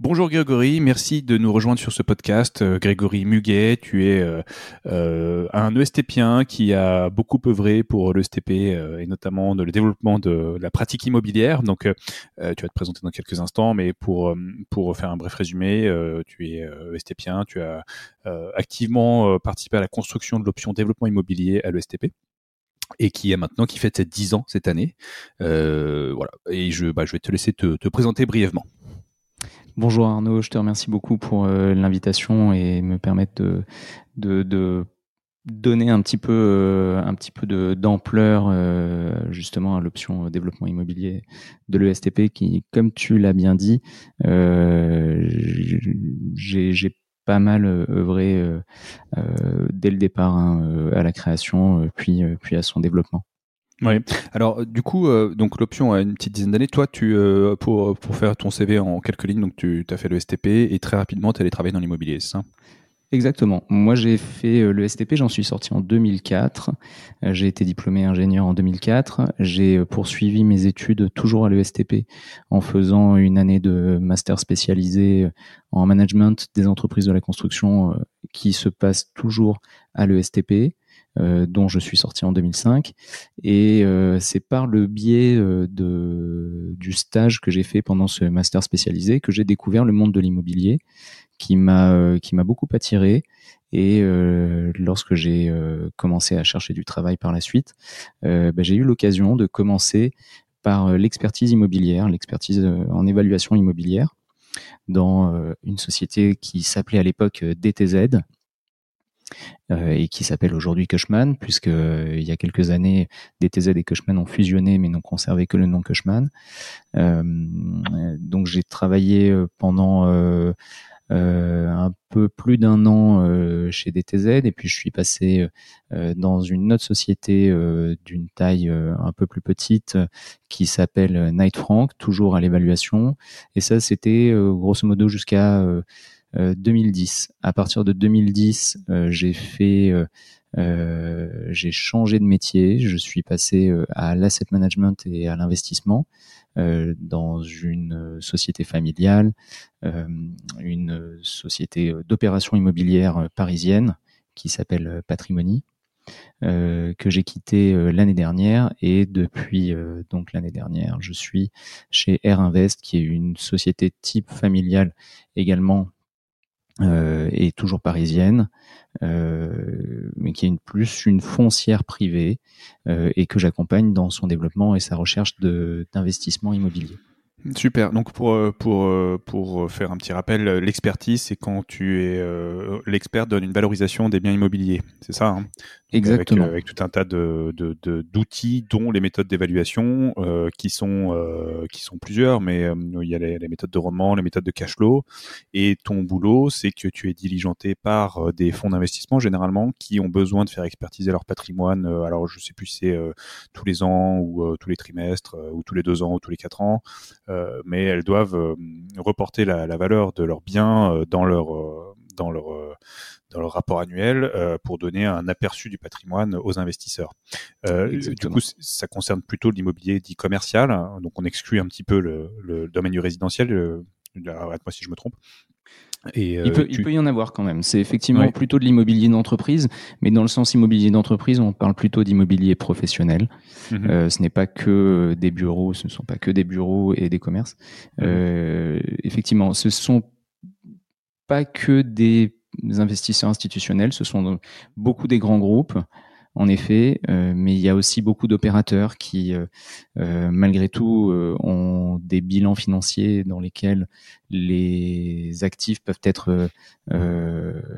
Bonjour Grégory, merci de nous rejoindre sur ce podcast. Euh, Grégory Muguet, tu es euh, euh, un ESTPien qui a beaucoup œuvré pour l'ESTP et notamment de le développement de la pratique immobilière. Donc tu vas te présenter dans quelques instants, mais pour, faire un bref résumé, tu es ESTPien, tu as activement participé à la construction de l'option développement immobilier à l'ESTP et qui a maintenant qui fête ses 10 ans cette année. voilà. Et je, bah, je vais te laisser te présenter brièvement. Bonjour Arnaud, je te remercie beaucoup pour euh, l'invitation et me permettre de, donner un petit peu, euh, d'ampleur euh, justement à l'option développement immobilier de l'ESTP qui, comme tu l'as bien dit, j'ai pas mal œuvré dès le départ hein, à la création, puis à son développement. Oui. Alors du coup, euh, donc l'option a une petite dizaine d'années. Toi, tu euh, pour pour faire ton CV en quelques lignes, donc tu as fait le STP et très rapidement tu allé travailler dans l'immobilier, c'est ça? Exactement. Moi, j'ai fait euh, le STP, j'en suis sorti en 2004. J'ai été diplômé ingénieur en 2004. J'ai poursuivi mes études toujours à l'ESTP en faisant une année de master spécialisé en management des entreprises de la construction qui se passe toujours à l'ESTP. Euh, dont je suis sorti en 2005. Et euh, c'est par le biais euh, de, du stage que j'ai fait pendant ce master spécialisé que j'ai découvert le monde de l'immobilier qui m'a beaucoup attiré. Et lorsque j'ai commencé à chercher du travail par la suite, bah, j'ai eu l'occasion de commencer par l'expertise immobilière, l'expertise en évaluation immobilière dans une société qui s'appelait à l'époque DTZ, et qui s'appelle aujourd'hui Cushman, puisque euh, il y a quelques années, DTZ et Cushman ont fusionné, mais n'ont conservé que le nom Cushman. Euh, donc j'ai travaillé pendant un peu plus d'un an chez DTZ et puis je suis passé dans une autre société d'une taille un peu plus petite qui s'appelle Knight Frank, toujours à l'évaluation. Et ça, c'était grosso modo jusqu'à 2010. Euh, à partir de 2010, euh, j'ai fait euh, j'ai changé de métier, je suis passé à l'asset management et à l'investissement dans une société familiale, une société d'opération immobilière parisienne qui s'appelle Patrimony, que j'ai quitté l'année dernière et depuis donc l'année dernière, je suis chez Air Invest qui est une société type familiale également euh, est toujours parisienne, euh, mais qui est une, plus une foncière privée euh, et que j'accompagne dans son développement et sa recherche d'investissement immobilier. Super. Donc pour euh, pour euh, pour faire un petit rappel, l'expertise c'est quand tu es euh, l'expert donne une valorisation des biens immobiliers, c'est ça hein? Exactement. Avec, tout un tas de d'outils, dont les méthodes d'évaluation qui sont qui sont plusieurs, mais il y a les, méthodes de rendement, les méthodes de cash flow, et ton boulot c'est que tu es diligenté par des fonds d'investissement généralement qui ont besoin de faire expertiser leur patrimoine. alors je sais plus si c'est tous les ans ou tous les trimestres ou tous les deux ans ou tous les quatre ans. Euh, mais elles doivent euh, reporter la, valeur de leurs biens euh, dans leur dans leur dans leur rapport annuel pour donner un aperçu du patrimoine aux investisseurs. du coup, ça concerne plutôt l'immobilier dit commercial, hein, donc on exclut un petit peu le, le domaine du résidentiel. Arrête-moi si je me trompe. Et, il, peut, il, peut, y en avoir quand même. C'est effectivement plutôt de l'immobilier d'entreprise, mais dans le sens immobilier d'entreprise, on parle plutôt d'immobilier professionnel. Mhm. Euh, ce n'est pas que des bureaux, ce ne sont pas que des bureaux et des commerces. Mhm. Euh, effectivement, ce sont pas que des investisseurs institutionnels, ce sont beaucoup des grands groupes en effet, euh, mais il y a aussi beaucoup d'opérateurs qui, euh, euh, malgré tout, ont des bilans financiers dans lesquels les actifs peuvent être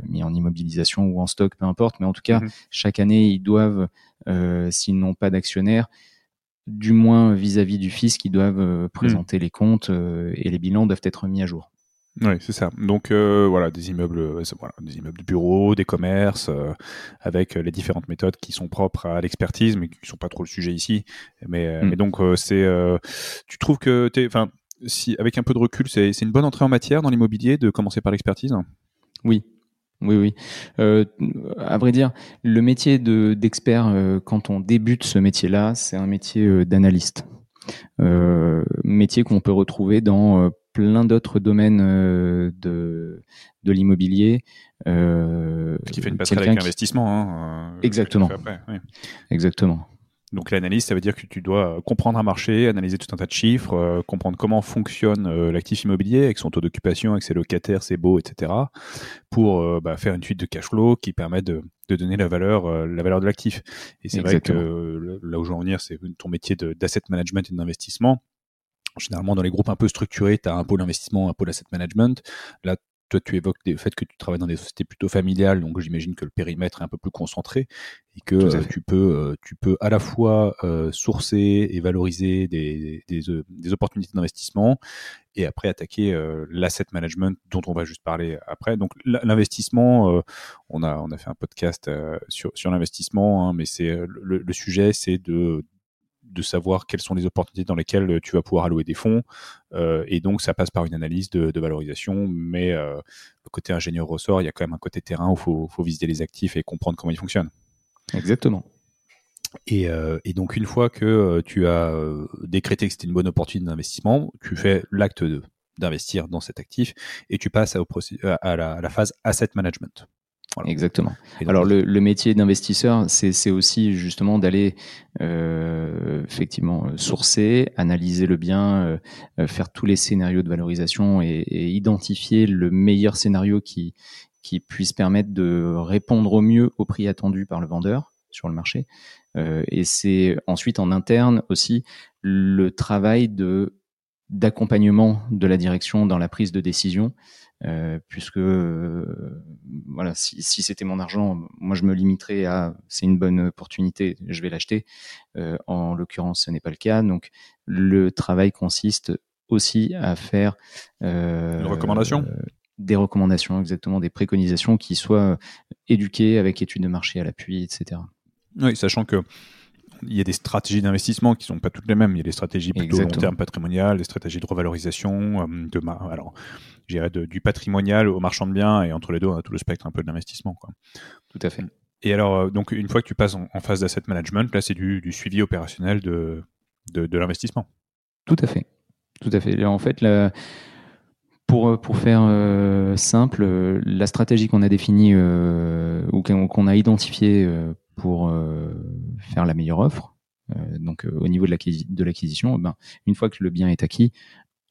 mis en immobilisation ou en stock, peu importe, mais en tout cas, mhm. chaque année, ils doivent, s'ils n'ont pas d'actionnaires, du moins vis-à-vis du fisc, ils doivent présenter mhm. les comptes et les bilans doivent être mis à jour. Oui, c'est ça. Donc euh, voilà, des immeubles, euh, voilà, des immeubles de bureaux, des commerces, euh, avec les différentes méthodes qui sont propres à l'expertise, mais qui sont pas trop le sujet ici. Mais, mm. mais donc c'est, tu trouves que t'es, enfin, si avec un peu de recul, c'est, c'est une bonne entrée en matière dans l'immobilier de commencer par l'expertise? Oui, oui, oui. Euh, à vrai dire, le métier de, d'expert, quand on débute ce métier-là, c'est un métier d'analyste. Métier qu'on peut retrouver dans plein d'autres domaines euh, de, de l'immobilier. Euh, qui fait une passerelle avec l'investissement. Hein, euh, Exactement. Exactement. Donc l'analyse, ça veut dire que tu dois comprendre un marché, analyser tout un tas de chiffres, comprendre comment fonctionne l'actif immobilier avec son taux d'occupation, avec ses locataires, ses baux, etc. pour bah, faire une suite de cash flow qui permet de, de donner la valeur, la valeur de l'actif. Et c'est vrai que là où je veux en venir, c'est ton métier d'asset management et d'investissement Généralement, dans les groupes un peu structurés, tu as un pôle investissement, un pôle asset management. Là, toi, tu évoques le fait que tu travailles dans des sociétés plutôt familiales, donc j'imagine que le périmètre est un peu plus concentré et que euh, tu peux, euh, tu peux à la fois euh, sourcer et valoriser des, des, des opportunités d'investissement et après attaquer l'asset management dont on va juste parler après. Donc l'investissement, on a on a fait un podcast sur sur l'investissement, hein, mais c'est le, le, sujet, c'est de de savoir quelles sont les opportunités dans lesquelles euh, tu vas pouvoir allouer des fonds. Euh, et donc, ça passe par une analyse de, valorisation. Mais euh, le côté ingénieur ressort, il y a quand même un côté terrain où il faut, visiter les actifs et comprendre comment ils fonctionnent. Exactement. Et, donc, une fois que tu as décrété que c'était une bonne opportunité d'investissement, tu fais l'acte d'investir dans cet actif et tu passes à la phase asset management. Exactement. Alors le, le métier d'investisseur, c'est aussi justement d'aller euh, effectivement sourcer, analyser le bien, euh, euh, faire tous les scénarios de valorisation et, et, identifier le meilleur scénario qui, qui puisse permettre de répondre au mieux au prix attendu par le vendeur sur le marché. Euh, et c'est ensuite en interne aussi le travail de d'accompagnement de la direction dans la prise de décision euh, puisque euh, voilà, si, si c'était mon argent, moi je me limiterais à c'est une bonne opportunité, je vais l'acheter. Euh, en l'occurrence, ce n'est pas le cas. Donc le travail consiste aussi à faire euh, recommandations des recommandations, exactement, des préconisations qui soient éduquées avec études de marché à l'appui, etc. Oui, sachant que il y a des stratégies d'investissement qui sont pas toutes les mêmes. Il y a des stratégies plutôt long terme patrimoniales, des stratégies de revalorisation, de alors j'irais du patrimonial au marchand de biens, et entre les deux, on a tout le spectre un peu de l'investissement. Tout à fait. Et alors, euh, donc, une fois que tu passes en, phase d'asset management, là, c'est du, suivi opérationnel de, de, l'investissement. Tout à fait. Tout à fait. En fait, pour, euh, pour faire euh, simple, la stratégie qu'on a définie ou qu'on a identifiée pour faire la meilleure offre, donc au niveau de l'acquisition, ben, une fois que le bien est acquis,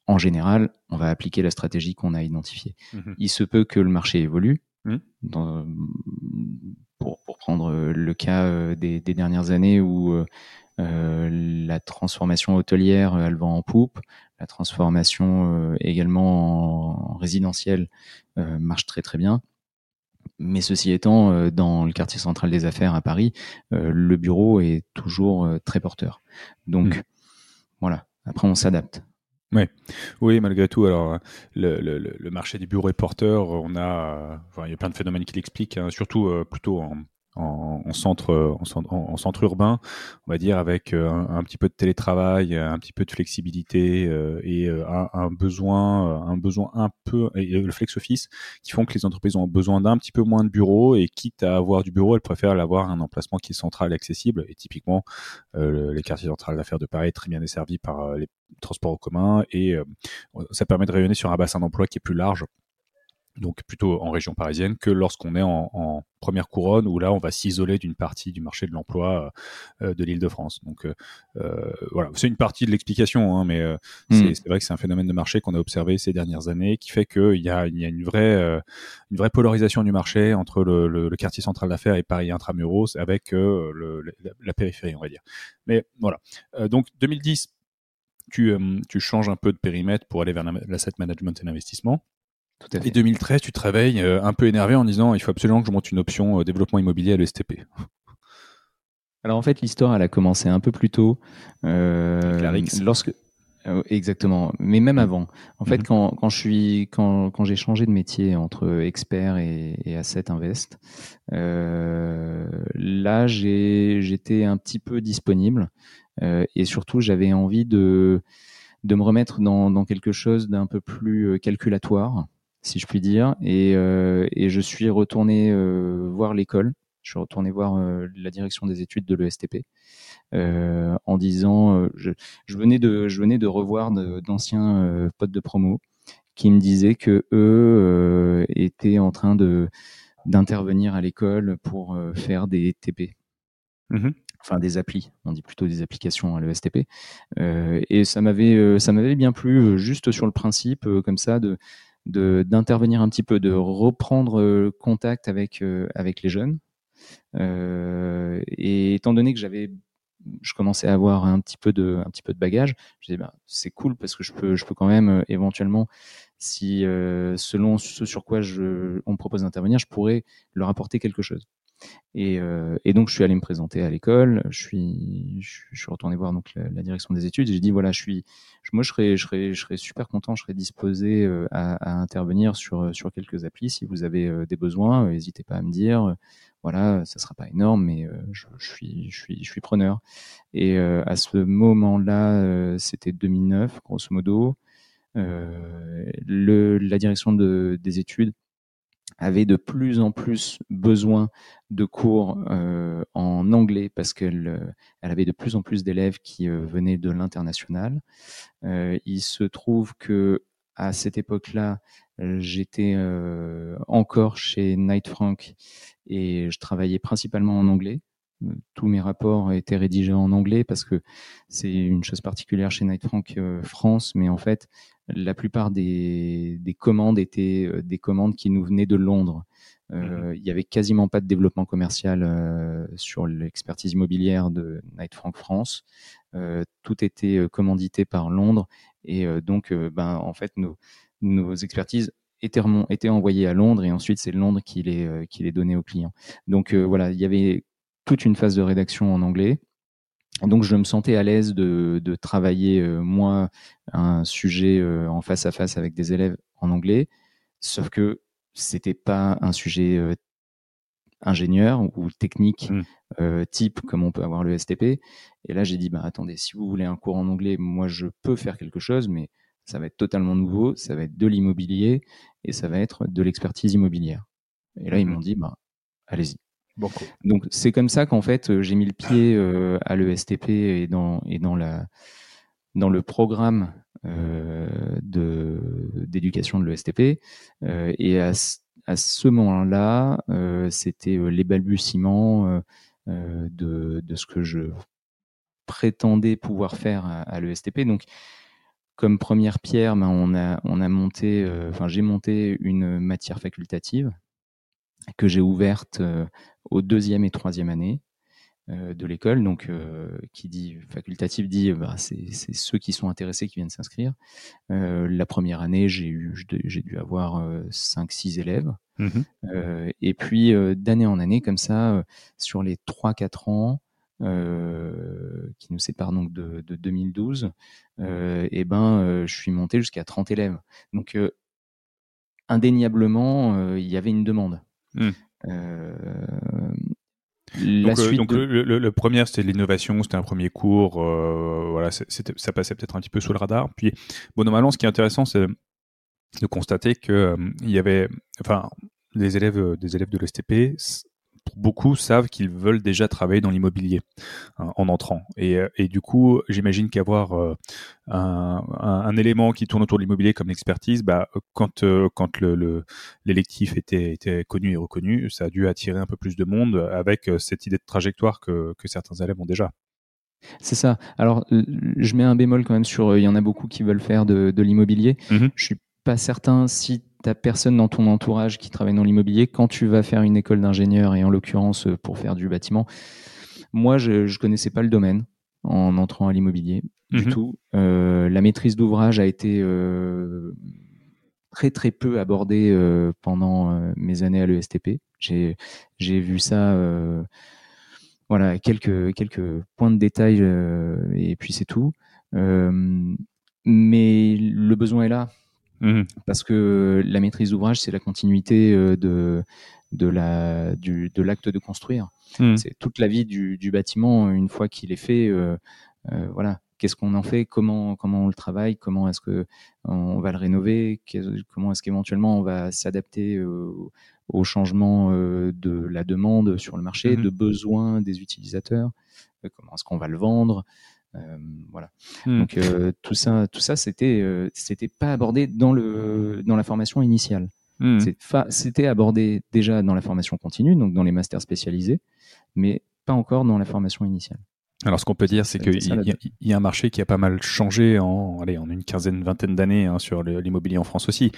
en général, on va appliquer la stratégie qu'on a identifiée. Mhm. Il se peut que le marché évolue. Mhm. pour, prendre le cas euh, des, dernières années où euh, euh, la transformation hôtelière, elle va en poupe, la transformation également en, résidentiel marche très très bien. Mais ceci étant, dans le quartier central des affaires à Paris, le bureau est toujours très porteur. Donc mhm. voilà, après on s'adapte. Ouais. Oui, malgré tout, alors le, le, le marché des bureaux et porteurs, on a, enfin, il y a plein de phénomènes qui l'expliquent, hein, surtout euh, plutôt en, en, centre, en, centre urbain, on va dire, avec euh, un, petit peu de télétravail, un petit peu de flexibilité euh, et euh, un, besoin, un besoin un peu, et le flex office, qui font que les entreprises ont besoin d'un petit peu moins de bureaux et quitte à avoir du bureau, elles préfèrent l'avoir un emplacement qui est central et accessible. Et typiquement, les quartiers centrales d'affaires de Paris est très bien desservis par les transports en commun et ça permet de rayonner sur un bassin d'emploi qui est plus large donc plutôt en région parisienne, que lorsqu'on est en, première couronne, où là, on va s'isoler d'une partie du marché de l'emploi euh, de l'Île-de-France. Donc euh, euh, voilà, c'est une partie de l'explication, hein, mais hmm. c'est vrai que c'est un phénomène de marché qu'on a observé ces dernières années, qui fait qu'il y a, il y a une, vraie, une vraie polarisation du marché entre le, quartier central d'affaires et Paris intramuros, avec le, la, périphérie, on va dire. Mais voilà, donc 2010, tu, tu changes un peu de périmètre pour aller vers l'asset management et l'investissement. Et 2013, tu travailles euh, un peu énervé en disant il faut absolument que je monte une option euh, développement immobilier à l'ESTP. Alors en fait, l'histoire, elle a commencé un peu plus tôt. Euh, lorsque, Euh, exactement, mais même Mm. avant. En fait, Mhm. quand, quand je suis quand, quand j'ai changé de métier entre expert et, et asset invest, euh, là j'ai j'étais un petit peu disponible euh, et surtout j'avais envie de de me remettre dans, dans quelque chose d'un peu plus calculatoire, si je puis dire, et, euh, et je suis retourné euh, voir l'école. Je suis retourné voir euh, la direction des études de l'ESTP en disant, je, je, venais de, je venais de revoir d'anciens potes de promo qui me disaient que eux étaient en train de d'intervenir à l'école pour faire des TP, Mhm. enfin des applis, on dit plutôt des applications à l'ESTP. Euh, et ça m'avait ça m'avait bien plu, juste sur le principe comme ça de- d'intervenir un petit peu, de reprendre euh, contact avec euh, avec les jeunes. Euh, et étant donné que j'avais je commençais à avoir un petit peu de, un petit peu de bagage. Je disais, bah, c'est cool parce que je peux, je peux quand même éventuellement, si selon ce sur quoi je, on me propose d'intervenir, je pourrais leur apporter quelque chose. Et, euh, et donc je suis allé me présenter à l'école. Je suis, retourné voir donc la, direction des études. J'ai dit voilà, je suis, moi je serais, je serais, je serais super content, je serais disposé euh, à, intervenir sur sur quelques applis. Si vous avez euh, des besoins, n'hésitez pas à me dire voilà, ça sera pas énorme, mais euh, je, suis, je, suis, je suis preneur. Et euh, à ce moment-là, euh, c'était 2009, grosso modo. Euh, le, la direction de, des études avait de plus en plus besoin de cours euh, en anglais parce qu'elle elle avait de plus en plus d'élèves qui euh, venaient de l'international. Euh, il se trouve que à cette époque-là, j'étais euh, encore chez Knight Frank et je travaillais principalement en anglais. Tous mes rapports étaient rédigés en anglais parce que c'est une chose particulière chez Knight Frank euh, France, mais en fait, la plupart des, des, commandes étaient euh, des commandes qui nous venaient de Londres. Euh, il y avait quasiment pas de développement commercial euh, sur l'expertise immobilière de Knight Frank France. Euh, tout était commandité par Londres et donc, ben, en fait, nos, nos expertises étaient, étaient envoyées à Londres et ensuite c'est Londres qui les, qui les donnait aux clients. Donc voilà, il y avait toute une phase de rédaction en anglais. Donc je me sentais à l'aise de, de, travailler euh, moi un sujet euh, en face à face avec des élèves en anglais, sauf que c'était pas un sujet euh, ingénieur ou technique mmh. type comme on peut avoir le STP. Et là j'ai dit bah attendez si vous voulez un cours en anglais, moi je peux faire quelque chose, mais ça va être totalement nouveau, ça va être de l'immobilier et ça va être de l'expertise immobilière. Et là ils m'ont dit bah allez-y. Donc c'est comme ça qu'en fait j'ai mis le pied euh, à l'ESTP et dans la dans le programme euh, d'éducation de l'ESTP euh, et à, ce moment-là euh, c'était les balbutiements euh, de ce que je prétendais pouvoir faire à, à l'ESTP donc comme première pierre ben, on a on a monté enfin j'ai monté une matière facultative que j'ai ouverte euh, au deuxième et troisième année euh, de l'école. Donc, euh, qui dit facultatif dit bah, c'est ceux qui sont intéressés qui viennent s'inscrire. Euh, la première année, j'ai eu j'ai dû avoir 5-6 élèves. Mmh et puis d'année en année, comme ça, sur les 3-4 ans, qui nous séparent donc de, de 2012, et ben, je suis monté jusqu'à 30 élèves. Donc, indéniablement, il y avait une demande. Mmh. Euh, donc, euh, donc de... le, le, le, premier c'était l'innovation, c'était un premier cours, euh, voilà, ça passait peut-être un petit peu sous le radar. Puis, bon, normalement, ce qui est intéressant, c'est de constater que euh, il y avait, enfin, les élèves, des élèves de l'ESTP, beaucoup savent qu'ils veulent déjà travailler dans l'immobilier hein, en entrant. Et, et du coup, j'imagine qu'avoir euh, un, un, un, élément qui tourne autour de l'immobilier comme l'expertise, bah, quand, euh, quand le, l'électif le, était, était connu et reconnu, ça a dû attirer un peu plus de monde avec euh, cette idée de trajectoire que, que certains élèves ont déjà. C'est ça. Alors, je mets un bémol quand même sur. Il y en a beaucoup qui veulent faire de, de l'immobilier. Mmh. Je suis pas certain si tu personne dans ton entourage qui travaille dans l'immobilier, quand tu vas faire une école d'ingénieur et en l'occurrence pour faire du bâtiment, moi je ne connaissais pas le domaine en entrant à l'immobilier du Mhm. tout. Euh, la maîtrise d'ouvrage a été euh, très très peu abordée euh, pendant euh, mes années à l'ESTP. J'ai j'ai vu ça, euh, voilà, quelques quelques points de détail euh, et puis c'est tout. Euh, mais le besoin est là. Mmh. Parce que la maîtrise d'ouvrage, c'est la continuité de, de la du, de l'acte de construire. Mmh. C'est toute la vie du, du bâtiment une fois qu'il est fait. voilà, qu'est-ce qu'on en fait, comment, comment on le travaille, comment est-ce que on va le rénover, comment est-ce qu'éventuellement on va s'adapter au changement de la demande sur le marché, Mhm. de besoins des utilisateurs, comment est-ce qu'on va le vendre? Voilà. Mhm. Donc tout ça, tout ça, c'était, c'était pas abordé dans le dans la formation initiale. Mmh. C'était abordé déjà dans la formation continue, donc dans les masters spécialisés, mais pas encore dans la formation initiale. Alors, ce qu'on peut dire, c'est qu'il y, y a un marché qui a pas mal changé en, allez, en une quinzaine, vingtaine d'années hein, sur l'immobilier en France aussi.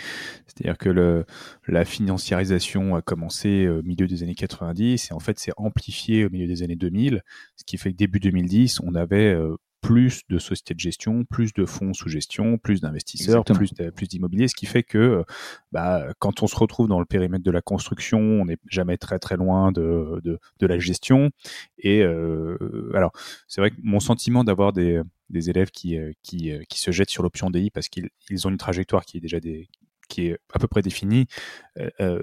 C'est-à-dire que le, la financiarisation a commencé au milieu des années 90 et en fait, c'est amplifié au milieu des années 2000, ce qui fait que début 2010, on avait euh, plus de sociétés de gestion, plus de fonds sous gestion, plus d'investisseurs, plus d'immobilier, ce qui fait que euh, bah, quand on se retrouve dans le périmètre de la construction, on n'est jamais très très loin de, de, de la gestion. Et euh, alors, c'est vrai que mon sentiment d'avoir des, des élèves qui, euh, qui, qui se jettent sur l'option DI parce qu'ils ils ont une trajectoire qui est déjà des qui est à peu près définie. Euh, euh,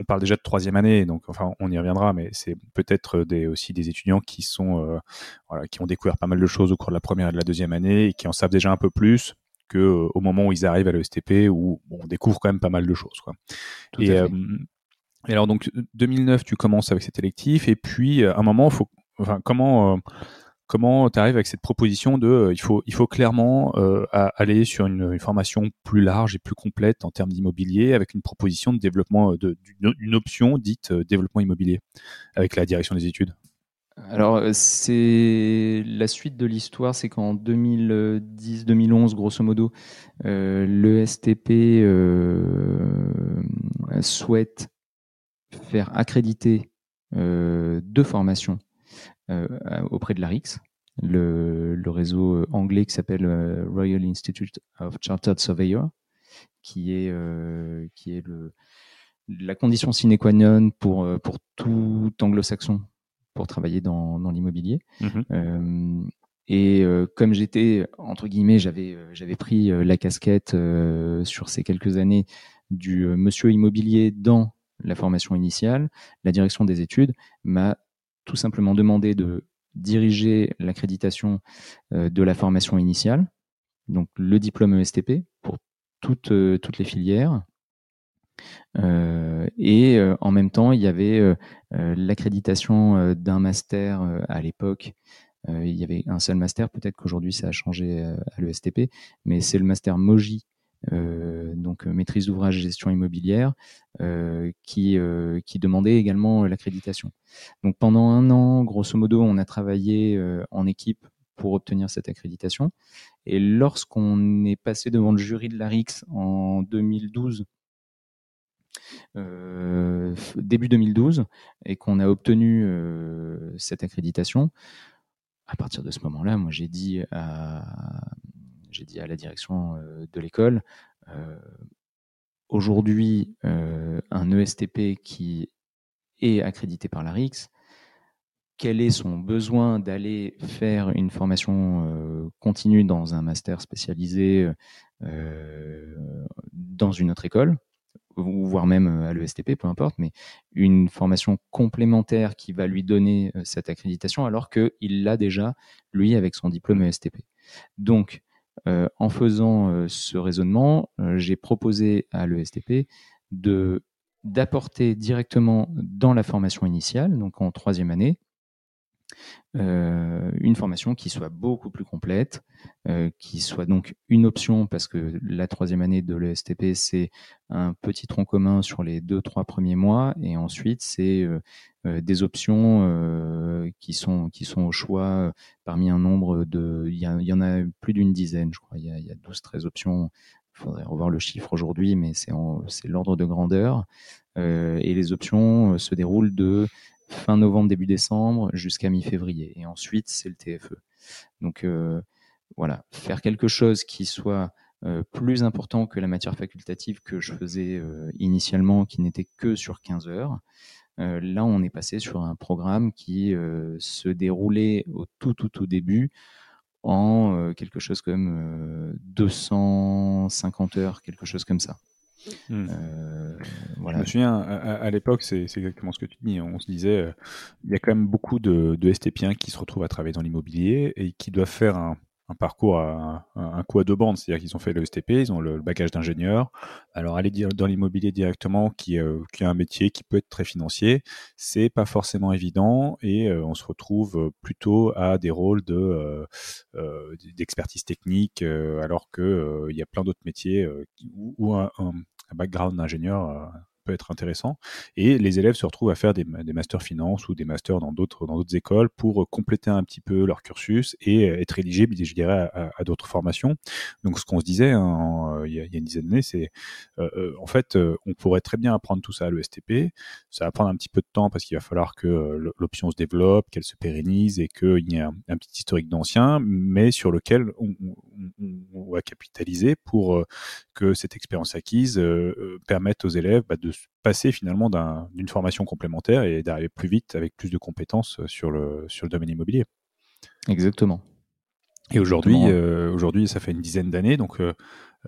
on parle déjà de troisième année, donc enfin on y reviendra, mais c'est peut-être des, aussi des étudiants qui sont euh, voilà, qui ont découvert pas mal de choses au cours de la première et de la deuxième année et qui en savent déjà un peu plus que euh, au moment où ils arrivent à l'ESTP où bon, on découvre quand même pas mal de choses quoi. Tout Et, euh, et alors donc 2009, tu commences avec cet électif et puis euh, à un moment, faut, enfin comment euh, comment tu arrives avec cette proposition de euh, il faut clairement euh, aller sur une, formation plus large et plus complète en termes d'immobilier avec une proposition de développement euh, d'une une option dite développement immobilier avec la direction des études. Alors, c'est la suite de l'histoire, c'est qu'en 2010-2011, grosso modo, euh, le STP euh, souhaite faire accréditer deux formations auprès de l'ARIX, le, le réseau anglais qui s'appelle euh, Royal Institute of Chartered Surveyor, qui est, euh, qui est le, la condition sine qua non pour, euh, pour tout anglo-saxon pour travailler dans, dans l'immobilier. Mhm. Euh, et euh, comme j'étais, entre guillemets, j'avais euh, j'avais pris euh, la casquette euh, sur ces quelques années du euh, monsieur immobilier dans la formation initiale, la direction des études m'a tout simplement demandé de diriger l'accréditation euh, de la formation initiale, donc le diplôme ESTP pour toutes, euh, toutes les filières. Euh, et en même temps, il y avait l'accréditation d'un master à l'époque. Il y avait un seul master, peut-être qu'aujourd'hui ça a changé à l'ESTP, mais c'est le master MOJI, donc euh, maîtrise d'ouvrage gestion immobilière, euh, qui, euh, qui demandait également euh, l'accréditation. Donc pendant un an, grosso modo, on a travaillé euh, en équipe pour obtenir cette accréditation. Et lorsqu'on est passé devant le jury de l'ARIX en 2012, euh, f- début 2012, et qu'on a obtenu euh, cette accréditation, à partir de ce moment-là, moi j'ai dit à, j'ai dit à la direction de l'école, aujourd'hui, un ESTP qui est accrédité par l'ARIX, quel est son besoin d'aller faire une formation continue dans un master spécialisé dans une autre école, ou voire même à l'ESTP, peu importe, mais une formation complémentaire qui va lui donner cette accréditation alors qu'il l'a déjà, lui, avec son diplôme ESTP. Donc, euh, en faisant euh, ce raisonnement, euh, j'ai proposé à l'ESTP d'apporter directement dans la formation initiale, donc en troisième année, euh, une formation qui soit beaucoup plus complète, euh, qui soit donc une option parce que la troisième année de l'ESTP c'est un petit tronc commun sur les deux trois premiers mois. Et ensuite c'est euh, des options qui sont qui sont au choix parmi un nombre de il y, en a plus d'une dizaine je crois. Il y a, il y a 12 13 options. Il faudrait revoir le chiffre aujourd'hui mais c'est l'ordre de grandeur. Et les options se déroulent de fin novembre, début décembre jusqu'à mi-février. Et ensuite, c'est le TFE. Donc euh, voilà, faire quelque chose qui soit euh, plus important que la matière facultative que je faisais euh, initialement, qui n'était que sur 15 heures. Là, on est passé sur un programme qui se déroulait au tout, tout, tout début en quelque chose comme 250 heures, quelque chose comme ça. Hmm. voilà. Je me souviens, à, l'époque, c'est exactement ce que tu dis. On se disait, il y a quand même beaucoup de, de STPiens qui se retrouvent à travailler dans l'immobilier et qui doivent faire un, un parcours à un, coup à deux bandes, c'est-à-dire qu'ils ont fait le STP, ils ont le, bagage d'ingénieur. Alors aller dans l'immobilier directement, qui, euh, qui a un métier qui peut être très financier, c'est pas forcément évident et euh, on se retrouve plutôt à des rôles de euh, d'expertise technique, alors que il y a plein d'autres métiers où, un, un, background d'ingénieur être intéressant. Et les élèves se retrouvent à faire des, masters finance ou des masters dans d'autres dans d'autres écoles pour compléter un petit peu leur cursus et être éligible, je dirais, à, d'autres formations. Donc, ce qu'on se disait hein, il, y a, une dizaine d'années, c'est euh, euh, en fait, euh, on pourrait très bien apprendre tout ça à l'ESTP. Ça va prendre un petit peu de temps parce qu'il va falloir que l'option se développe, qu'elle se pérennise et qu'il y ait un, petit historique d'anciens, mais sur lequel on, on, va capitaliser pour que cette expérience acquise permette aux élèves bah, de passer finalement d'une formation complémentaire et d'arriver plus vite avec plus de compétences sur le, sur le domaine immobilier. Exactement. Et aujourd'hui, euh, aujourd'hui, ça fait une dizaine d'années, donc euh,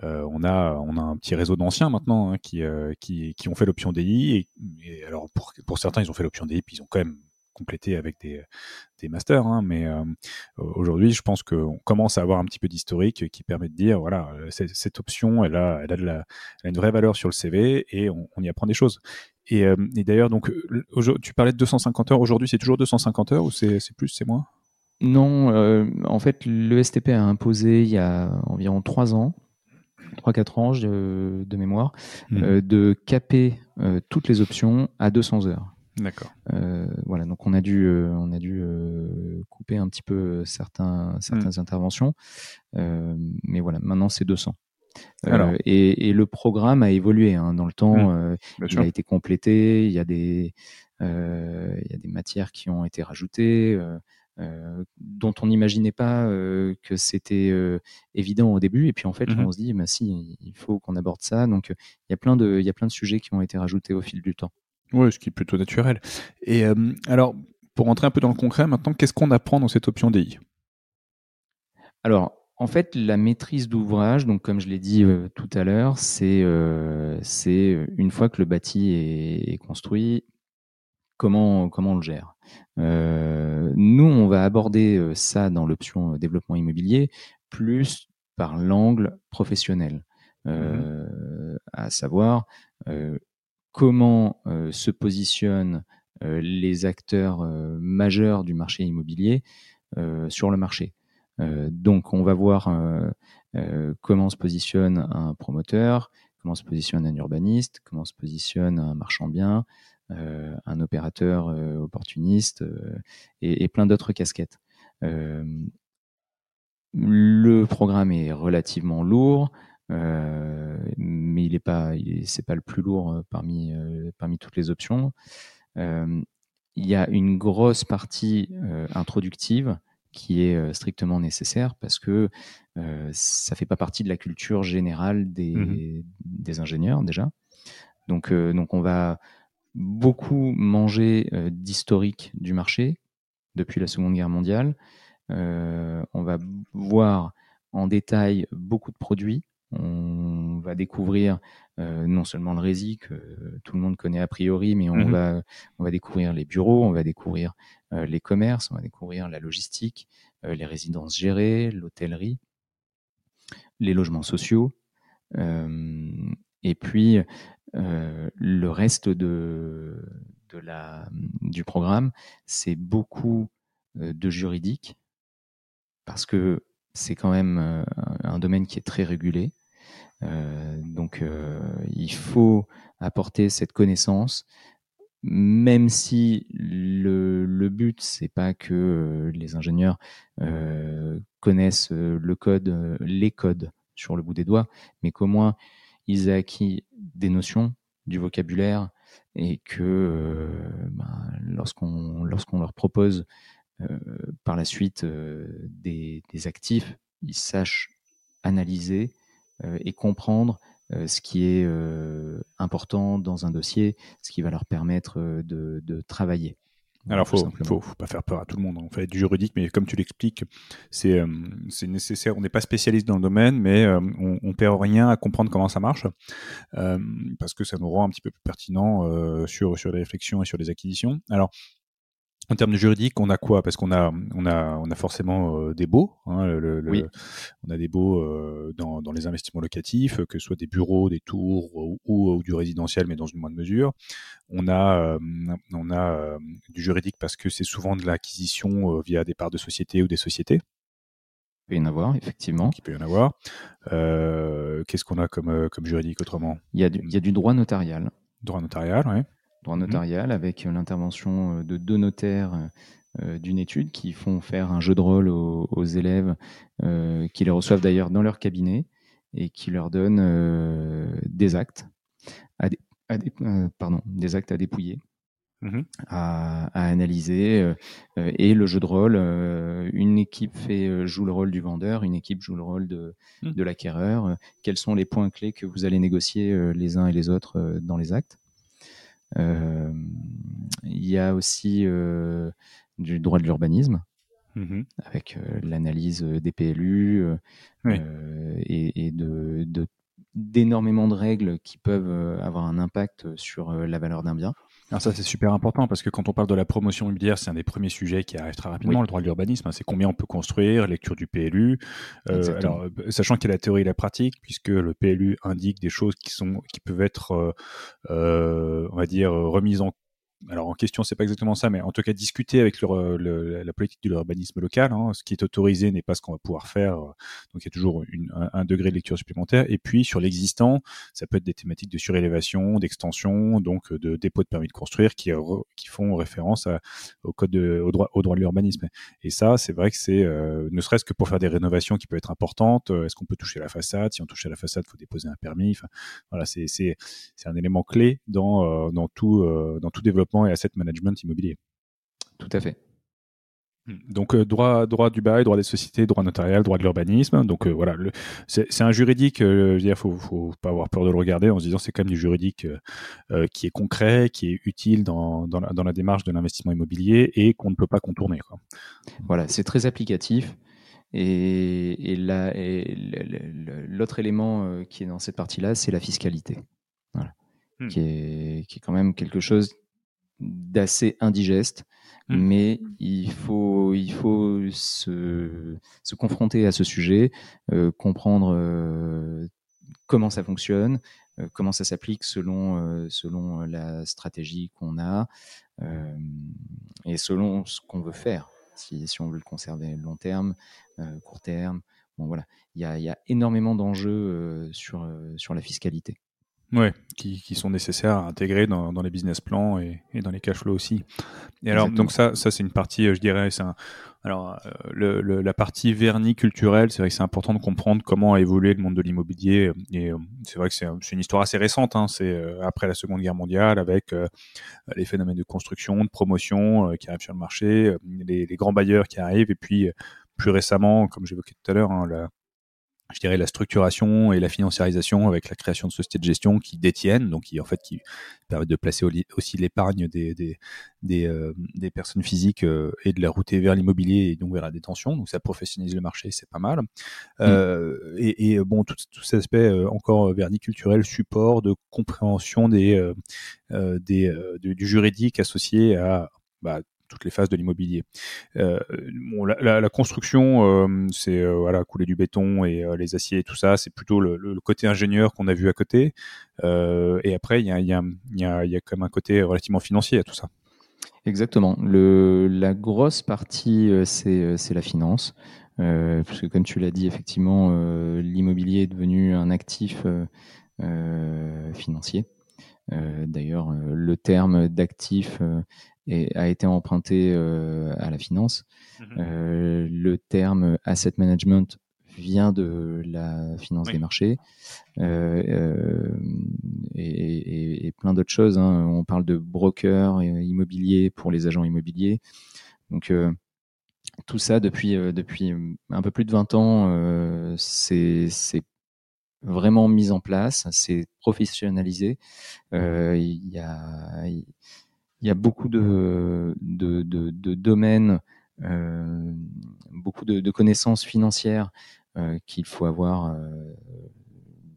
euh, on a on a un petit réseau d'anciens maintenant hein, qui, qui, qui ont fait l'option DI et, alors pour, pour certains ils ont fait l'option DI puis ils ont quand même complété avec des, des masters, hein, mais euh, aujourd'hui, je pense qu'on commence à avoir un petit peu d'historique qui permet de dire, voilà, euh, cette option, elle a, elle a, de la, elle a une vraie valeur sur le CV et on, y apprend des choses. Et, euh, et d'ailleurs, donc, tu parlais de 250 heures. Aujourd'hui, c'est toujours 250 heures ou c'est plus, c'est moins? Non, en fait, le STP a imposé il y a environ 3 ans 3-4 ans de, de mémoire, mmh. de caper toutes les options à 200 heures. D'accord. Euh, voilà, donc on a dû, euh, on a dû euh, couper un petit peu certains, certaines hmm. interventions, mais voilà, maintenant c'est 200. Alors. Et, et, le programme a évolué hein, dans le temps. Hmm. il a été complété. Il y a des, il y a des matières qui ont été rajoutées. Euh, dont on n'imaginait pas euh, que c'était évident au début. Et puis en fait, mmh on se dit, bah, si, il faut qu'on aborde ça. Donc il y, a plein de, il y a plein de sujets qui ont été rajoutés au fil du temps. Oui, ce qui est plutôt naturel. Et euh, alors, pour rentrer un peu dans le concret, maintenant, qu'est-ce qu'on apprend dans cette option DI Alors, en fait, la maîtrise d'ouvrage, donc comme je l'ai dit euh, tout à l'heure, c'est euh, une fois que le bâti est, construit, comment, comment on le gère. nous, on va aborder ça dans l'option développement immobilier plus par l'angle professionnel, mmh à savoir comment euh, se positionnent euh, les acteurs euh, majeurs du marché immobilier sur le marché. donc on va voir comment se positionne un promoteur, comment se positionne un urbaniste, comment se positionne un marchand bien, un opérateur opportuniste et, plein d'autres casquettes. le programme est relativement lourd. Euh, mais il est pas, c'est pas le plus lourd euh, parmi euh, parmi toutes les options. il y a une grosse partie introductive qui est strictement nécessaire parce que euh, ça fait pas partie de la culture générale des, mmh des ingénieurs déjà. Donc, donc on va beaucoup manger d'historique du marché depuis la Seconde Guerre mondiale. on va voir en détail beaucoup de produits on va découvrir euh, non seulement le rési que tout le monde connaît a priori, mais on, mmh va, on va découvrir les bureaux, on va découvrir euh, les commerces, on va découvrir la logistique, euh, les résidences gérées, l'hôtellerie, les logements sociaux. et puis le reste de, de la, du programme, c'est beaucoup de juridique, parce que c'est quand même un domaine qui est très régulé. Euh, donc euh, il faut apporter cette connaissance, même si le, but c'est pas que euh, les ingénieurs connaissent le code, les codes sur le bout des doigts, mais qu'au moins ils aient acquis des notions, du vocabulaire, et que ben, lorsqu'on lorsqu'on leur propose par la suite des, actifs, ils sachent analyser, et comprendre euh, ce qui est euh, important dans un dossier, ce qui va leur permettre de, travailler. Alors, faut, faut, faut, pas faire peur à tout le monde. On fait du juridique, mais comme tu l'expliques, c'est euh, nécessaire. On n'est pas spécialiste dans le domaine, mais euh, on, on perd rien à comprendre comment ça marche, euh, parce que ça nous rend un petit peu plus pertinent euh, sur sur les réflexions et sur les acquisitions. Alors, en termes de juridique, on a quoi? Parce qu'on a, on a, on a forcément euh, des baux. Hein, le, le, Oui. On a des baux euh, dans, dans les investissements locatifs, que ce soit des bureaux, des tours ou, ou, ou du résidentiel, mais dans une moindre mesure. On a, euh, on a du juridique parce que c'est souvent de l'acquisition via des parts de sociétés ou des sociétés. Il peut y en avoir, effectivement. qui peut y en avoir. Qu'est-ce qu'on a comme, comme juridique autrement? Il y, a du, il y a du droit notarial. Droit notarial, ouais. Droit Mhm. notarial avec euh, l'intervention euh, de deux notaires euh, d'une étude qui font faire un jeu de rôle aux, aux élèves, euh, qui les reçoivent d'ailleurs dans leur cabinet et qui leur donnent euh, des actes à, dé- à dé- euh, pardon, des actes à dépouiller. Mhm. à, à analyser et le jeu de rôle une équipe fait joue le rôle du vendeur une équipe joue le rôle de, de l'acquéreur quels sont les points clés que vous allez négocier les uns et les autres dans les actes? Il y a aussi euh, du droit de l'urbanisme Mhm. avec euh, l'analyse des PLU euh, Oui. euh, et, et de, d'énormément de règles qui peuvent euh, avoir un impact sur euh, la valeur d'un bien Alors ça c'est super important parce que quand on parle de la promotion immobilière, c'est un des premiers sujets qui arrive très rapidement, Oui. le droit de l'urbanisme. hein. c'est combien on peut construire, lecture du PLU. Euh, alors, euh, sachant qu'il y a la théorie et la pratique, puisque le PLU indique des choses qui sont qui peuvent être, euh, on va dire, remises en alors en question, c'est pas exactement ça, mais en tout cas discuter avec la politique de l'urbanisme local. hein. ce qui est autorisé n'est pas ce qu'on va pouvoir faire. euh, Donc il y a toujours un, degré de lecture supplémentaire. Et puis sur l'existant, ça peut être des thématiques de surélévation, d'extension, donc euh, de dépôt de permis de construire qui, font référence au code de, au droit, de l'urbanisme. Et ça, c'est vrai que c'est euh, ne serait-ce que pour faire des rénovations qui peuvent être importantes. Est-ce qu'on peut toucher la façade? Si on touche à la façade, faut déposer un permis. Voilà, c'est un élément clé dans tout développement et asset management immobilier. tout à fait Donc euh, droit droit du bail, droit des sociétés, droit notarial, droit de l'urbanisme. Donc euh, voilà, c'est un juridique. Euh, dire, faut faut pas avoir peur de le regarder en se disant c'est quand même du juridique qui est concret, qui est utile dans dans la, dans la démarche de l'investissement immobilier et qu'on ne peut pas contourner. Quoi. Voilà, c'est très applicatif. Et, et l'autre élément qui est dans cette partie-là, c'est la fiscalité. Voilà. Hmm. Qui, est, qui est quand même quelque chose d'assez indigeste, Hmm. mais il faut, il faut se, se confronter à ce sujet, euh, comprendre euh, comment ça fonctionne, euh, comment ça s'applique selon, selon la stratégie qu'on a et selon ce qu'on veut faire. Si, si on veut le conserver long terme, court terme, bon voilà, il y a, il y a énormément d'enjeux sur, sur la fiscalité. Ouais, qui, qui sont nécessaires à intégrer dans, dans les business plans et, et dans les cash flows aussi. Et alors, Exactement. donc ça, ça c'est une partie, euh, je dirais, c'est un, alors euh, le, le- la partie vernis culturel, c'est vrai que c'est important de comprendre comment a évolué le monde de l'immobilier. Et euh, c'est vrai que c'est un- c'est une histoire assez récente. Hein, c'est euh, après la Seconde Guerre mondiale, avec les phénomènes de construction, de promotion qui arrivent sur le marché, les, les grands bailleurs qui arrivent, et puis plus récemment, comme j'évoquais tout à l'heure, hein, la, je dirais la structuration et la financiarisation avec la création de sociétés de gestion qui détiennent, donc qui en fait qui permettent de placer au- aussi l'épargne des des des, euh, des personnes physiques euh, et de la router vers l'immobilier et donc vers la détention. Donc ça professionnalise le marché, c'est pas mal. Euh, et, et bon, tout, tout cet aspect encore verniculturel, support de compréhension des des du, du juridique associé à bah, toutes les phases de l'immobilier. Euh, la, construction, euh, c'est euh, voilà couler du béton et les aciers et tout ça, c'est plutôt le, côté ingénieur qu'on a vu à côté. Et après, il y a, y, quand même un côté relativement financier à tout ça. Exactement. La grosse partie, c'est la finance. Parce que comme tu l'as dit, effectivement, l'immobilier est devenu un actif financier. D'ailleurs, le terme d'actif a été emprunté euh, à la finance. Euh, le terme asset management vient de la finance Oui. des marchés euh, euh, et, et- et plein d'autres choses. hein. On parle de broker immobilier pour les agents immobiliers. Donc euh, tout ça depuis depuis un peu plus de 20 ans, c'est vraiment mis en place, c'est professionnalisé. Il y a il- y a beaucoup de, de, de, domaines, euh, beaucoup de, connaissances financières euh, qu'il faut avoir euh,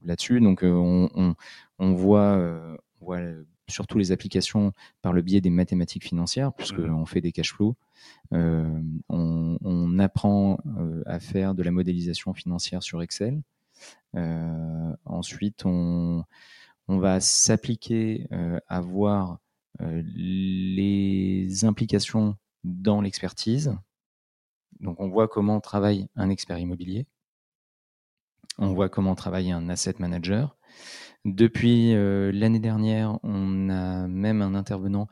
là-dessus. Donc, on, on, on, voit, on voit surtout les applications par le biais des mathématiques financières, puisqu'on mmh. fait des cash flows. On, apprend à faire de la modélisation financière sur Excel. Ensuite, on, on va s'appliquer à voir les implications dans l'expertise. Donc on voit comment travaille un expert immobilier, on voit comment travaille un asset manager. Depuis euh, l'année dernière, on a même un intervenant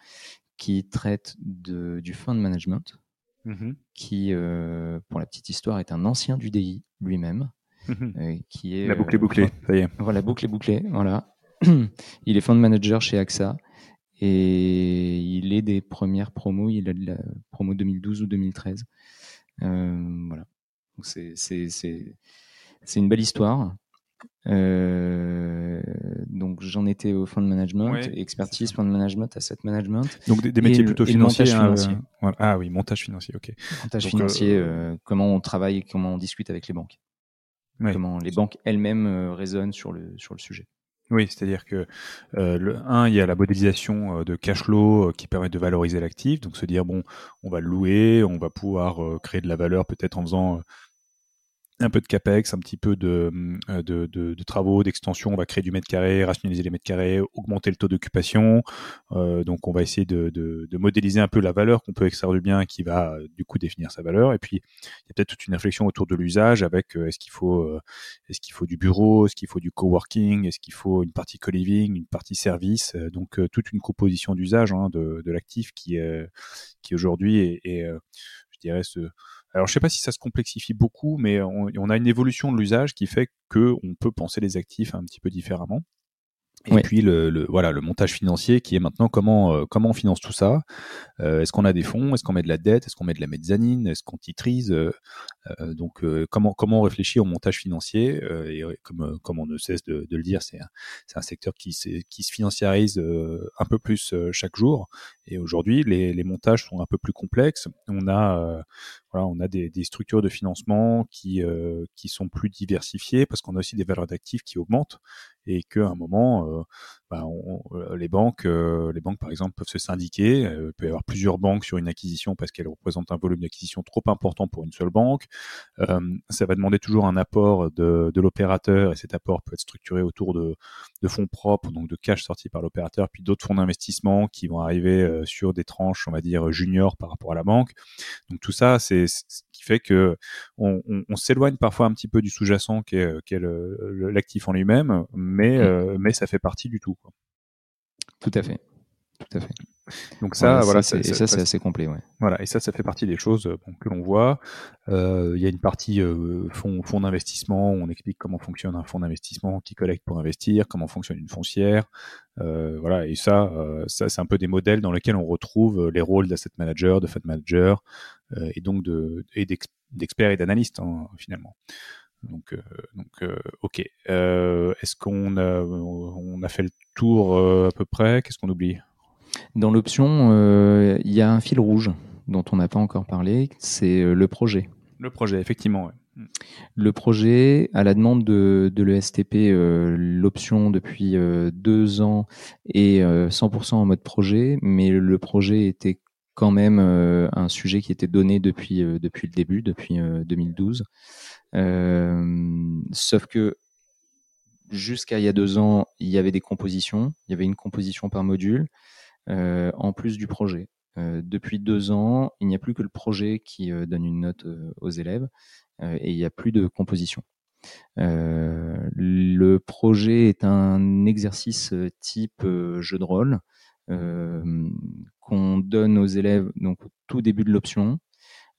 qui traite de, du fund management, mmh qui, euh, pour la petite histoire, est un ancien du DI lui-même. Mmh qui est, la boucle est bouclée, ça y est. Voilà, la boucle est bouclée, voilà. Il est fund manager chez AXA. Et il est des premières promos, il a de la promo 2012 ou 2013. Euh, voilà. C'est une belle histoire. Euh, donc j'en étais au fund management, expertise, fund management, asset management. Donc des, métiers plutôt financiers. Hein, euh, ah oui, montage financier, ok. Montage financier, comment on travaille, comment on discute avec les banques. Comment les banques elles-mêmes raisonnent sur le, sur le sujet. Oui, c'est-à-dire que euh, le un, il y a la modélisation euh, de cash flow euh, qui permet de valoriser l'actif, donc se dire bon, on va le louer, on va pouvoir créer de la valeur peut-être en faisant un peu de capex, un petit peu de, euh, de, de, travaux, d'extension. On va créer du mètre carré, rationaliser les mètres carrés, augmenter le taux d'occupation. Euh, donc, on va essayer de, de, modéliser un peu la valeur qu'on peut extraire du bien, qui va euh, du coup définir sa valeur. Et puis, il y a peut-être toute une réflexion autour de l'usage, avec est-ce qu'il faut, est-ce faut du bureau, est-ce qu'il faut du coworking, est-ce qu'il faut une partie co-living, une partie service. donc, toute une composition d'usage hein, de, de l'actif qui, qui aujourd'hui est, est je dirais, ce alors, je sais pas si ça se complexifie beaucoup, mais on, a une évolution de l'usage qui fait que on peut penser les actifs un petit peu différemment. Et puis le, voilà le montage financier qui est maintenant comment euh, comment on finance tout ça. Euh, est-ce qu'on a des fonds? Est-ce qu'on met de la dette? Est-ce qu'on met de la mezzanine? Est-ce qu'on titrise? Euh, Donc comment comment on réfléchit au montage financier? Et comme comme on ne cesse de, de le dire, c'est un, c'est un secteur qui qui se financiarise un peu plus chaque jour. Et aujourd'hui, les, les montages sont un peu plus complexes. On a voilà, on a des, structures de financement qui qui sont plus diversifiées parce qu'on a aussi des valeurs d'actifs qui augmentent et qu'à un moment, euh, bah, euh, les banques, euh, les banques par exemple peuvent se syndiquer. il peut y avoir plusieurs banques sur une acquisition parce qu'elles représentent un volume d'acquisition trop important pour une seule banque. ça va demander toujours un apport de, de l'opérateur et cet apport peut être structuré autour de, de fonds propres, donc de cash sortis par l'opérateur, puis d'autres fonds d'investissement qui vont arriver sur des tranches, on va dire juniors par rapport à la banque. Donc tout ça, c'est fait que on, s'éloigne parfois un petit peu du sous-jacent qui est, l'actif en lui-même, mais, mmh. euh, mais ça fait partie du tout. Tout à fait. Tout à fait. Donc ça, voilà, ça, ça, c'est assez complet, Voilà, et ça, ça fait partie des choses euh, que l'on voit. Euh, il y a une partie fonds, fonds d'investissement, on explique comment fonctionne un fonds d'investissement qui collecte pour investir, comment fonctionne une foncière, voilà, et ça, ça c'est un peu des modèles dans lesquels on retrouve les rôles d'asset manager, de fund manager, euh, et donc de, et d'experts et d'analystes hein, finalement. Donc, euh, donc euh, ok. Est-ce qu'on a, on a fait le tour à peu près? Qu'est-ce qu'on oublie? Dans l'option, il y a un fil rouge dont on n'a pas encore parlé, c'est le projet. Le projet, effectivement. Le projet, à la demande de, de l'ESTP, l'option depuis deux ans est 100% en mode projet, mais le projet était quand même euh, un sujet qui était donné depuis, euh, depuis le début, depuis 2012. Euh, sauf que jusqu'à il y a deux ans, il y avait des compositions, il y avait une composition par module, en plus du projet. depuis deux ans, il n'y a plus que le projet qui donne une note aux élèves et il n'y a plus de composition. le projet est un exercice type jeu de rôle euh, qu'on donne aux élèves donc au tout début de l'option.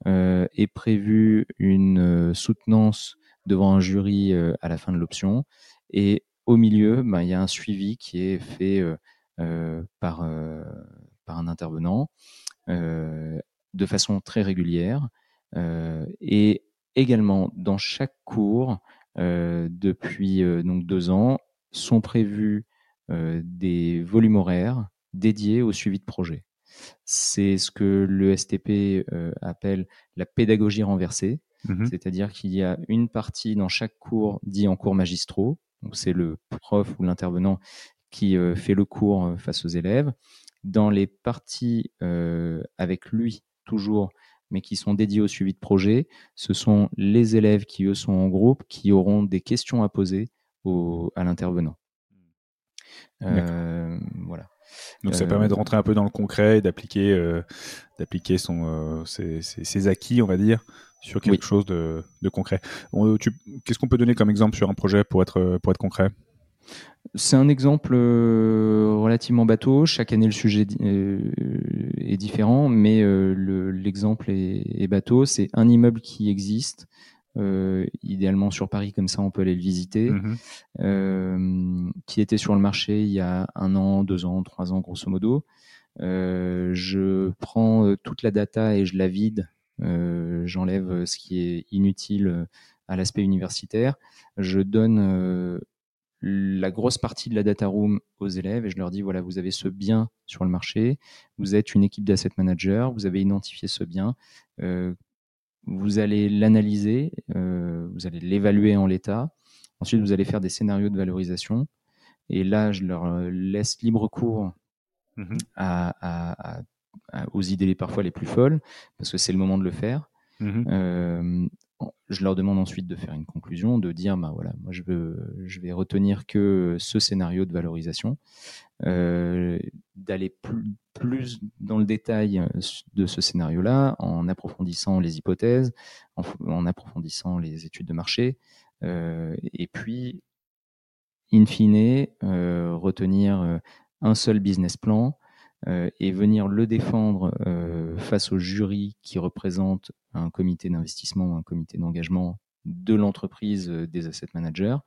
Euh, est prévu une euh, soutenance devant un jury à la fin de l'option. Et au milieu, ben, il y a un suivi qui est fait par, par un intervenant de façon très régulière. et également, dans chaque cours, depuis donc deux ans, sont prévus des volumes horaires dédié au suivi de projet. C'est ce que le STP appelle la pédagogie renversée, mmh c'est-à-dire qu'il y a une partie dans chaque cours dit en cours magistraux, donc c'est le prof ou l'intervenant qui fait le cours face aux élèves. Dans les parties avec lui, toujours, mais qui sont dédiées au suivi de projet, ce sont les élèves qui, eux, sont en groupe, qui auront des questions à poser au, à l'intervenant. Euh, voilà. Donc ça permet de rentrer un peu dans le concret et d'appliquer d'appliquer son ses, acquis, on va dire, sur quelque chose de, de concret. Qu'est-ce qu'on peut donner comme exemple sur un projet pour être pour être concret? C'est un exemple euh, relativement bateau. Chaque année, le sujet euh, est différent, mais euh, l'exemple est, bateau. C'est un immeuble qui existe, idéalement sur Paris, comme ça on peut aller le visiter, mmh qui était sur le marché il y a un an, deux ans, trois ans, grosso modo. je prends toute la data et je la vide. J'enlève ce qui est inutile à l'aspect universitaire. Je donne la grosse partie de la data room aux élèves et je leur dis voilà, vous avez ce bien sur le marché, vous êtes une équipe d'asset manager, vous avez identifié ce bien, euh, vous allez l'analyser, euh, vous allez l'évaluer en l'état, ensuite vous allez faire des scénarios de valorisation. Et là je leur laisse libre cours mmh aux idées parfois les plus folles parce que c'est le moment de le faire. Mmh euh, je leur demande ensuite de faire une conclusion, de dire bah voilà, moi je, veux, je vais retenir que ce scénario de valorisation, euh, d'aller plus, dans le détail euh, de ce scénario-là en approfondissant les hypothèses, en, approfondissant les études de marché, euh, et puis, in fine, retenir un seul business plan et venir le défendre euh, face au jury qui représente un comité d'investissement un comité d'engagement de l'entreprise euh, des asset managers.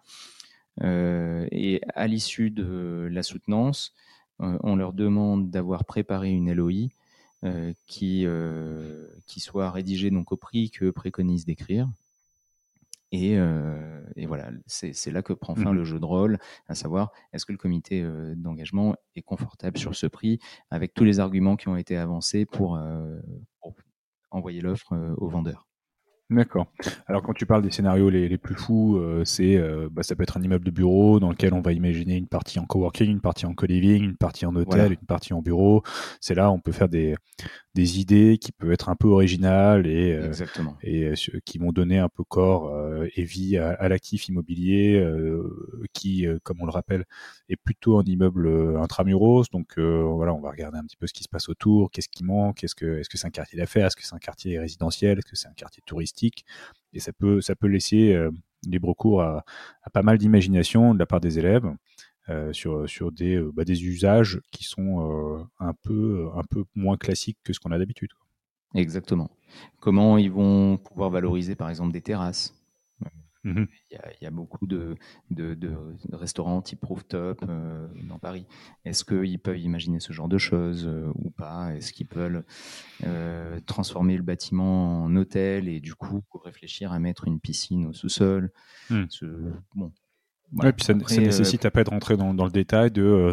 et à l'issue de la soutenance, on leur demande d'avoir préparé une LOI qui, qui soit rédigée donc au prix que préconise d'écrire euh, et, voilà, c'est là que prend fin mmh le jeu de rôle, à savoir est-ce que le comité euh, d'engagement est confortable sur ce prix avec tous les arguments qui ont été avancés pour, euh, pour envoyer l'offre aux vendeurs. D'accord. Alors quand tu parles des scénarios les, les plus fous, euh, c'est euh, bah, ça peut être un immeuble de bureau dans lequel on va imaginer une partie en coworking, une partie en co-living, une partie en hôtel, une partie en bureau. C'est là où on peut faire des, des idées qui peuvent être un peu originales et, euh, et qui vont donner un peu corps et vie à, à l'actif immobilier qui, comme on le rappelle, est plutôt un immeuble intramuros. Donc voilà, on va regarder un petit peu ce qui se passe autour, qu'est-ce qui manque, est-ce que est-ce que c'est un quartier d'affaires, est-ce que c'est un quartier résidentiel, est-ce que c'est un quartier touristique et ça peut, laisser euh, libre cours à, pas mal d'imagination de la part des élèves. Euh, sur, euh, bah, des usages qui sont un peu moins classiques que ce qu'on a d'habitude. Exactement. Comment ils vont pouvoir valoriser par exemple des terrasses? Mmh il, y a, beaucoup de, restaurants type rooftop euh, dans Paris. Est-ce qu'ils peuvent imaginer ce genre de choses euh, ou pas? Est-ce qu'ils peuvent euh, transformer le bâtiment en hôtel et du coup réfléchir à mettre une piscine au sous-sol? Mmh. Bon, puis ça, nécessite à pas de rentrer dans, le détail de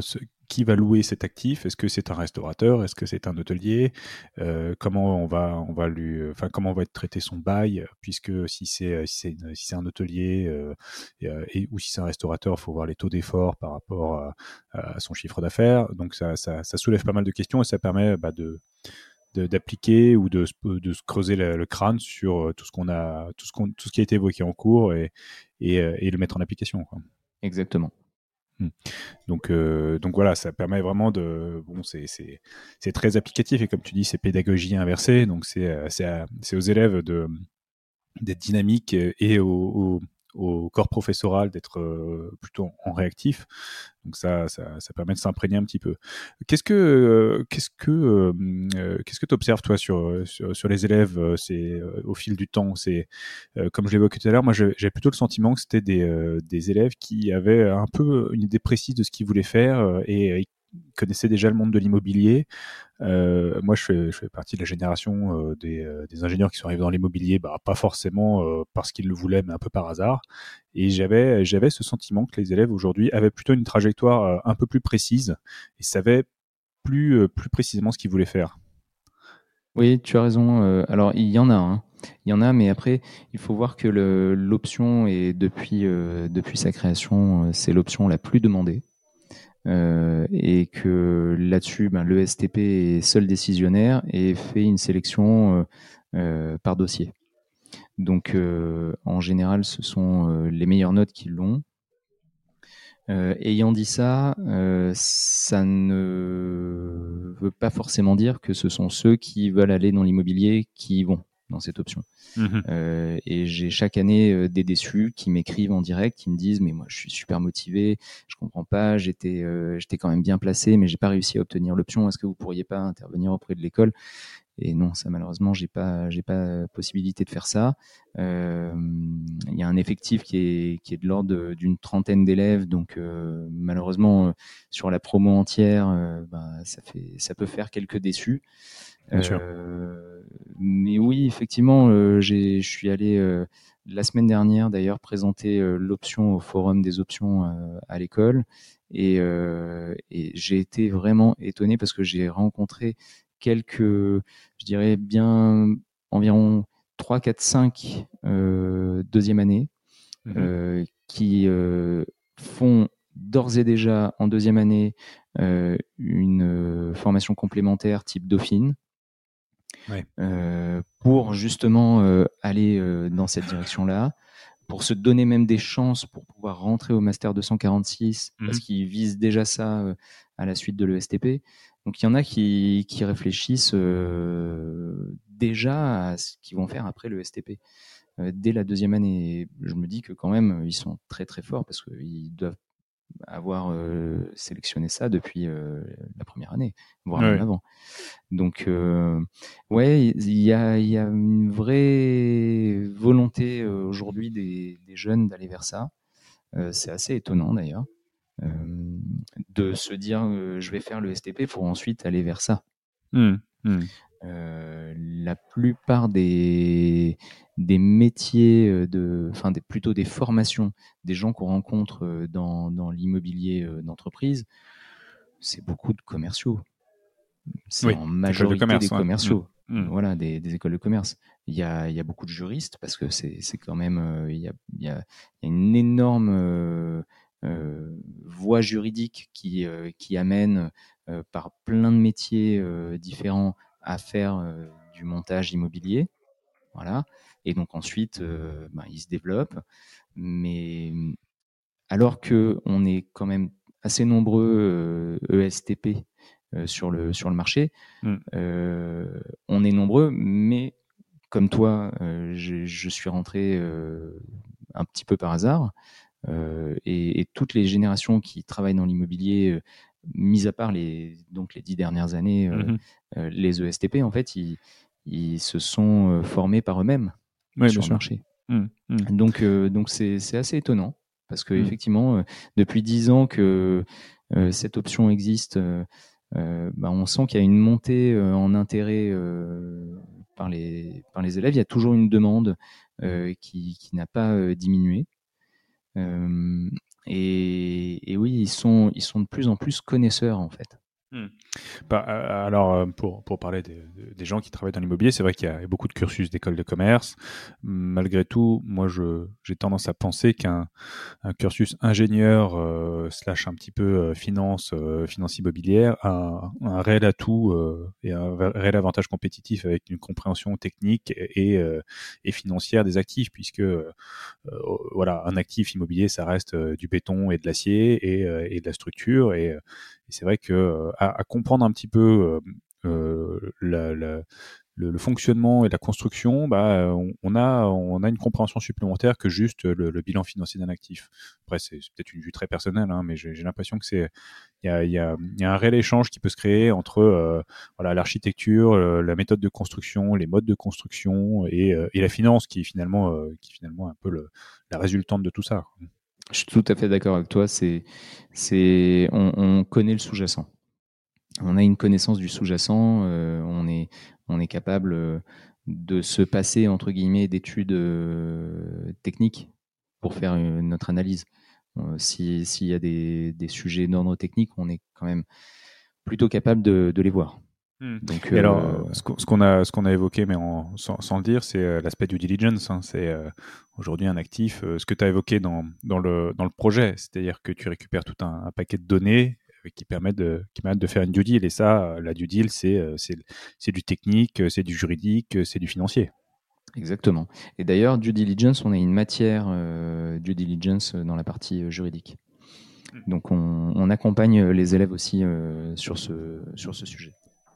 qui va louer cet actif? Est-ce que c'est un restaurateur? Est-ce que c'est un hôtelier? Euh, Comment on va, on va lui, enfin comment va être traité son bail Puisque si c'est si c'est un hôtelier euh, ou si c'est un restaurateur, il faut voir les taux d'effort par rapport à, son chiffre d'affaires. Donc ça, ça, soulève pas mal de questions et ça permet bah, de d'appliquer ou de, de, se creuser le, crâne sur tout ce qu'on a tout ce tout ce qui a été évoqué en cours et et, le mettre en application exactement. Donc, euh, donc voilà, ça permet vraiment de. C'est très applicatif et comme tu dis, c'est pédagogie inversée. Donc c'est euh, aux élèves d'être dynamiques et aux, au corps professoral d'être euh, plutôt en réactif. Donc ça, ça, permet de s'imprégner un petit peu. Qu'est-ce que, euh, qu'est-ce que, euh, que tu observes toi sur, sur, les élèves, c'est au fil du temps? C'est comme je l'évoquais tout à l'heure, moi j'ai plutôt le sentiment que c'était des, des élèves qui avaient un peu une idée précise de ce qu'ils voulaient faire et connaissaient déjà le monde de l'immobilier. Euh, moi, je fais, partie de la génération euh, des, euh, des, ingénieurs qui sont arrivés dans l'immobilier, bah, pas forcément parce qu'ils le voulaient, mais un peu par hasard. Et j'avais, j'avais ce sentiment que les élèves aujourd'hui avaient plutôt une trajectoire un peu plus précise et savaient plus, plus précisément ce qu'il voulait faire. Oui, tu as raison. alors, il y en a. Hein. Il y en a, mais après, il faut voir que l'option depuis, depuis sa création, c'est l'option la plus demandée. Euh, et que là-dessus, ben, le STP est seul décisionnaire et fait une sélection euh, euh, par dossier. Donc, en général, ce sont les meilleures notes qui l'ont. ayant dit ça, ça ne veut pas forcément dire que ce sont ceux qui veulent aller dans l'immobilier qui y vont dans cette option. Mhm. Euh, et j'ai chaque année euh, des déçus qui m'écrivent en direct, qui me disent mais moi je suis super motivé, je comprends pas, j'étais euh, j'étais quand même bien placé, mais j'ai pas réussi à obtenir l'option. Est-ce que vous pourriez pas intervenir auprès de l'école? Et non, ça malheureusement, j'ai pas, j'ai pas possibilité de faire ça. Il y a un effectif qui est, qui est de l'ordre d'une trentaine d'élèves, donc malheureusement sur la promo entière, ben, ça fait, ça peut faire quelques déçus. Euh, mais oui, effectivement, euh, je suis allé euh, la semaine dernière d'ailleurs présenter l'option au forum des options à l'école. Et, et j'ai été vraiment étonné parce que j'ai rencontré quelques, je dirais bien environ 3, 4, 5 deuxième année mmh qui font d'ores et déjà en deuxième année une formation complémentaire type Dauphine euh, pour justement euh, aller euh, dans cette direction-là, pour se donner même des chances pour pouvoir rentrer au Master 246, parce mhm. qu'ils visent déjà ça à la suite de l'ESTP. Donc il y en a qui, qui réfléchissent déjà à ce qu'ils vont faire après le STP. dès la deuxième année, je me dis que quand même, ils sont très très forts parce qu'ils doivent avoir euh, sélectionné ça depuis euh, la première année, voire même avant. Donc, euh, ouais, il y a, y a, une vraie volonté aujourd'hui des, des, jeunes d'aller vers ça. c'est assez étonnant d'ailleurs de se dire je vais faire le STP pour ensuite aller vers ça. Mmh, mmh. la plupart des, des métiers euh, de, enfin des, plutôt des formations, des gens qu'on rencontre euh, dans, dans l'immobilier euh, d'entreprise, c'est beaucoup de commerciaux. C'est en majorité des commerciaux. Mmh. Mmh. Voilà, des, des, écoles de commerce. Il y a, il y a beaucoup de juristes parce que c'est quand même, il, y a, il, y a, une énorme voie juridique qui, qui amène par plein de métiers différents à faire du montage immobilier. Voilà. Et donc ensuite, euh, ben, il se développe. Mais alors que on est quand même assez nombreux ESTP euh, e euh, sur, le, sur le marché, mmh. on est nombreux, mais comme toi, je, je, suis rentré un petit peu par hasard. Et, et, toutes les générations qui travaillent dans l'immobilier, mis à part les, donc les dix dernières années, mmh les ESTP, en fait, ils, ils se sont formés par eux-mêmes sur le marché. Mmh, mmh. Donc, euh, donc c'est, assez étonnant parce que mmh. effectivement, euh, depuis dix ans que euh, cette option existe, bah, on sent qu'il y a une montée en intérêt par les par les élèves. Il y a toujours une demande qui, qui n'a pas diminué. Et, et, oui, ils sont ils sont de plus en plus connaisseurs en fait. Hmm. Bah, euh, alors, euh, pour, pour parler des, gens qui travaillent dans l'immobilier, c'est vrai qu'il y a beaucoup de cursus d'école de commerce. Malgré tout, moi, j'ai tendance à penser qu'un un cursus ingénieur euh, slash un petit peu finance, finance immobilière a un, réel atout et un réel avantage compétitif avec une compréhension technique et, et financière des actifs, puisque voilà, un actif immobilier, ça reste du béton et de l'acier et, et de la structure et c'est vrai que euh, à, comprendre un petit peu euh, euh, le, fonctionnement et la construction, bah, on, a, une compréhension supplémentaire que juste le, bilan financier d'un actif. Après, c'est peut-être une vue très personnelle, hein, mais j'ai l'impression que c'est il y a, un réel échange qui peut se créer entre l'architecture, la méthode de construction, les modes de construction et, la finance, qui est finalement un peu la résultante de tout ça. Je suis tout à fait d'accord avec toi. C'est, c'est, on, connaît le sous-jacent. On a une connaissance du sous-jacent. Euh, on est, on est capable euh, de se passer entre guillemets d'études euh, techniques pour faire notre analyse. s'il y a des, des sujets d'ordre technique, on est quand même plutôt capable de, les voir. Hmm. Donc, alors, ce qu'on a, ce qu'on a évoqué, mais sans, le dire, c'est l'aspect du diligence. Hein. c'est aujourd'hui un actif. ce que tu as évoqué dans, dans, le, dans le projet, c'est-à-dire que tu récupères tout un, paquet de données qui permettent de, qui permettent de faire une due deal. Et ça, la due deal, c'est, c'est, du technique, c'est du juridique, c'est du financier. Exactement. Et d'ailleurs, due diligence, on a une matière euh, due diligence dans la partie euh, juridique. Hmm. Donc, on, accompagne les élèves aussi euh, sur, ce, sur ce sujet.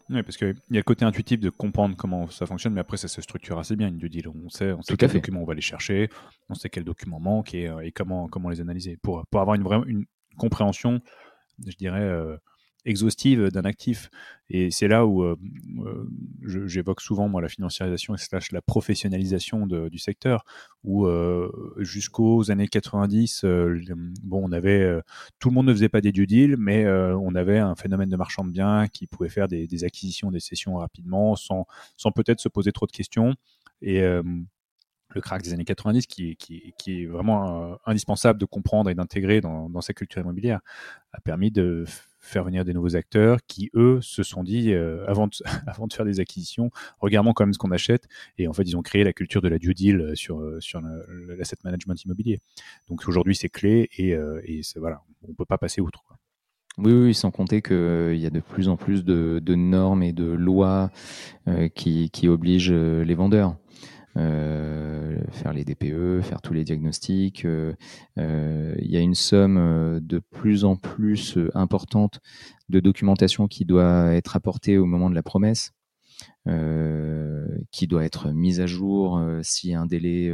Oui, parce qu'il y a le côté intuitif de comprendre comment ça fonctionne, mais après, ça se structure assez bien, une due deal. On sait, on sait quels documents on va aller chercher, on sait quels documents manquent et, et comment, comment les analyser pour, pour avoir une, vraie, une compréhension, je dirais, exhaustive d'un actif. Et c'est là où euh, euh, j'évoque souvent moi la financiarisation et la professionnalisation du secteur, où euh, jusqu'aux années 90, bon, on avait tout le monde ne faisait pas des due deals, mais on avait un phénomène de marchand de biens qui pouvait faire des, des acquisitions, des cessions rapidement, sans, sans peut-être se poser trop de questions. Et le crack des années 90 qui, est vraiment indispensable de comprendre et d'intégrer dans, sa culture immobilière a permis de faire venir des nouveaux acteurs qui, eux, se sont dit, euh, avant, de, faire des acquisitions, regardons quand même ce qu'on achète. Et en fait, ils ont créé la culture de la due deal euh, sur, euh, l'asset management immobilier. Donc aujourd'hui, c'est clé et, voilà, on ne peut pas passer outre. Oui, sans compter qu'il y a de plus en plus de, normes et de lois qui obligent les vendeurs. Euh, faire les DPE, faire tous les diagnostics. Euh, euh, il y a une somme de plus en plus importante de documentation qui doit être apportée au moment de la promesse. qui doit être mise à jour si un délai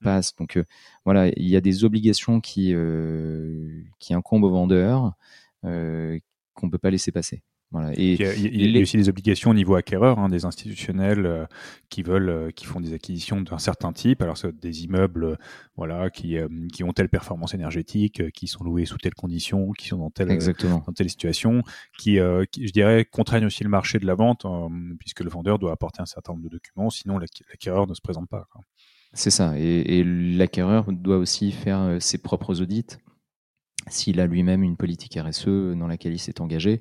passe. Donc voilà, il y a des obligations qui, qui incombent aux vendeurs qu'on ne peut pas laisser passer il, y a, aussi des obligations au niveau acquéreur, hein, des institutionnels euh, qui veulent, euh, qui font des acquisitions d'un certain type. Alors, c'est des immeubles, euh, voilà, qui, qui ont telle performance énergétique, qui sont loués sous telle condition, qui sont dans telle, dans telle situation, qui, je dirais, contraignent aussi le marché de la vente, puisque le vendeur doit apporter un certain nombre de documents, sinon l'acquéreur ne se présente pas. C'est ça. Et, et l'acquéreur doit aussi faire ses propres audits s'il a lui-même une politique RSE dans laquelle il s'est engagé.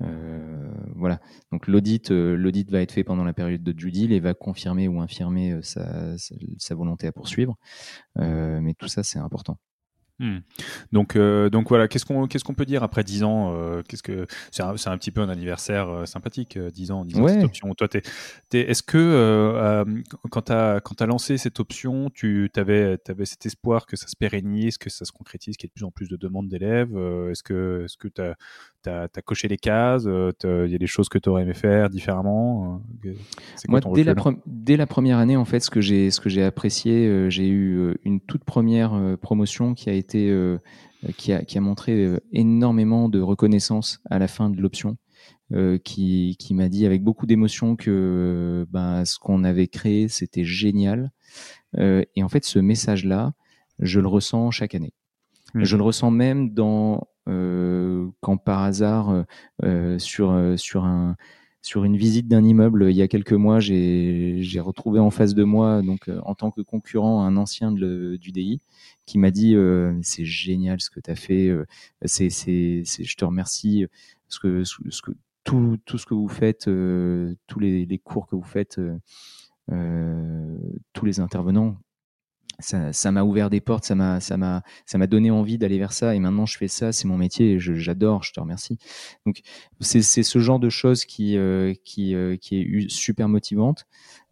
Euh, voilà. Donc l'audit, euh, l'audit va être fait pendant la période de due deal et va confirmer ou infirmer euh, sa, sa volonté à poursuivre. mais tout ça, c'est important. Hmm. Donc, euh, donc voilà, qu'est-ce qu'on qu'est-ce qu'on peut dire après 10 ans euh, Qu'est-ce que c'est un, un, petit peu un anniversaire euh, sympathique, 10 ans, 10 ans cette option. Toi, est-ce que quand tu as quand as lancé cette option, tu avais, avais cet espoir que ça se pérennise, que ça se concrétise, qu'il y ait de plus en plus de demandes d'élèves Est-ce que est-ce que tu as tu as, coché les cases Il y a des choses que tu aurais aimé faire différemment Moi, dès la, dès la, première année, en fait, ce que j'ai ce que j'ai apprécié, j'ai eu une toute première promotion qui a été euh, qui, a, qui, a, montré euh, énormément de reconnaissance à la fin de l'option. Euh, qui, qui m'a dit avec beaucoup d'émotion que ben, ce qu'on avait créé, c'était génial. et en fait, ce message-là, je le ressens chaque année. Mmh. Je le ressens même dans quand par hasard sur sur un sur une visite d'un immeuble il y a quelques mois, j'ai retrouvé en face de moi, donc en tant que concurrent, un ancien du DI qui m'a dit euh, c'est génial ce que tu as fait, euh, c'est, je te remercie, parce que, ce que tout, tout ce que vous faites, euh, tous les, cours que vous faites, tous les intervenants, ça, m'a ouvert des portes, ça m'a, ça m'a, ça m'a donné envie d'aller vers ça. Et maintenant, je fais ça, c'est mon métier, et j'adore. Je te remercie. Donc, c'est, ce genre de choses qui, qui, qui est super motivante.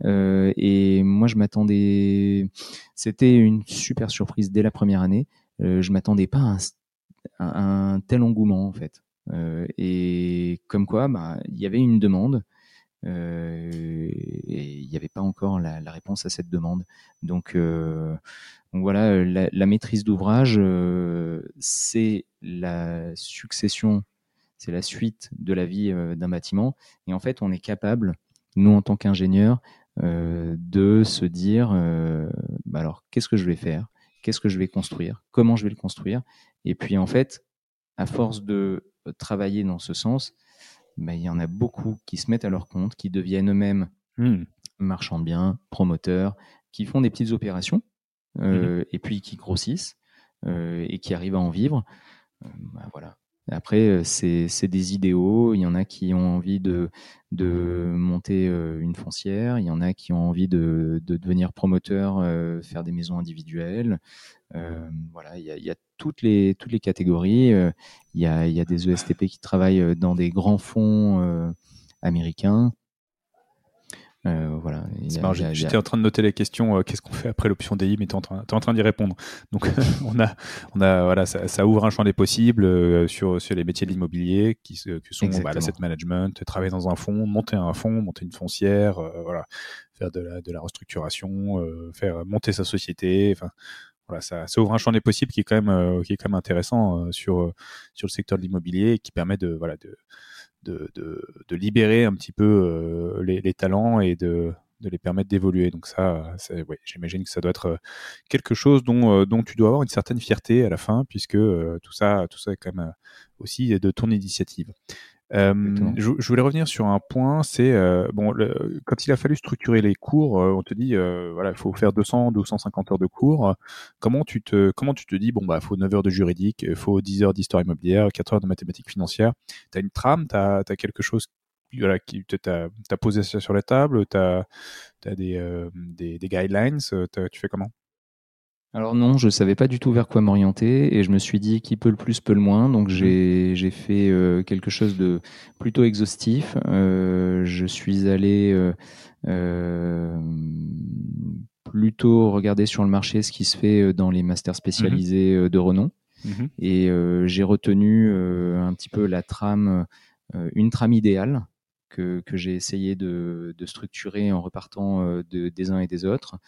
Euh, et moi, je m'attendais. C'était une super surprise dès la première année. Euh, je m'attendais pas à un, tel engouement en fait. Euh, et comme quoi, bah, il y avait une demande. Et il n'y avait pas encore la, réponse à cette demande. Donc, voilà, la, maîtrise d'ouvrage, c'est la succession, c'est la suite de la vie d'un bâtiment. Et en fait, on est capable, nous en tant qu'ingénieurs, euh, de se dire euh, bah alors qu'est-ce que je vais faire, qu'est-ce que je vais construire, comment je vais le construire, et puis en fait, à force de travailler dans ce sens, bah, il y en a beaucoup qui se mettent à leur compte, qui deviennent eux-mêmes mmh. marchands de biens, promoteurs, qui font des petites opérations euh, mmh et puis qui grossissent et qui arrivent à en vivre. Bah, voilà. Après, c'est des idéaux. Il y en a qui ont envie de, monter une foncière. Il y en a qui ont envie de, de devenir promoteur, faire des maisons individuelles. voilà, il y a, il y a toutes les, toutes les catégories. il, y a, il y a des ESTP qui travaillent dans des grands fonds américains. Euh, voilà. J'étais en train de noter les questions. Euh, qu'est-ce qu'on fait après l'option DI Mais tu es en train, en train d'y répondre. Donc, on a, on a, voilà, ça, ouvre un champ des possibles euh, sur, sur les métiers de l'immobilier qui, sont bah, l'asset management, travailler dans un fonds, monter un fonds, monter une foncière, voilà, faire de la, de la restructuration, faire monter sa société. Enfin, voilà, ça, ça, ouvre un champ des possibles qui est quand même, qui est quand même intéressant sur, sur le secteur de l'immobilier et qui permet de, voilà, de de, de, libérer un petit peu euh, les, talents et de, de les permettre d'évoluer. Donc ça, ouais, j'imagine que ça doit être euh, quelque chose dont, euh, dont tu dois avoir une certaine fierté à la fin, puisque tout ça, tout ça est quand même aussi de ton initiative. Euh, je, je, voulais revenir sur un point, c'est euh, bon, le, quand il a fallu structurer les cours, euh, on te dit voilà, il faut faire 200, 250 heures de cours. Comment tu te, comment tu te dis bon bah, faut 9 heures de juridique, il faut 10 heures d'histoire immobilière, 4 heures de mathématiques financières. T'as une trame, t'as as quelque chose voilà, qui t'as as posé ça sur la table, t'as as des, des, des guidelines, tu fais comment? Alors non, je savais pas du tout vers quoi m'orienter et je me suis dit qui peut le plus peut le moins. Donc j'ai fait euh, quelque chose de plutôt exhaustif. Euh, je suis allé euh, plutôt regarder sur le marché ce qui se fait dans les masters spécialisés mmh. de renom mmh. et j'ai retenu un petit peu la trame, une trame idéale que, j'ai essayé de, structurer en repartant de, des uns et des autres.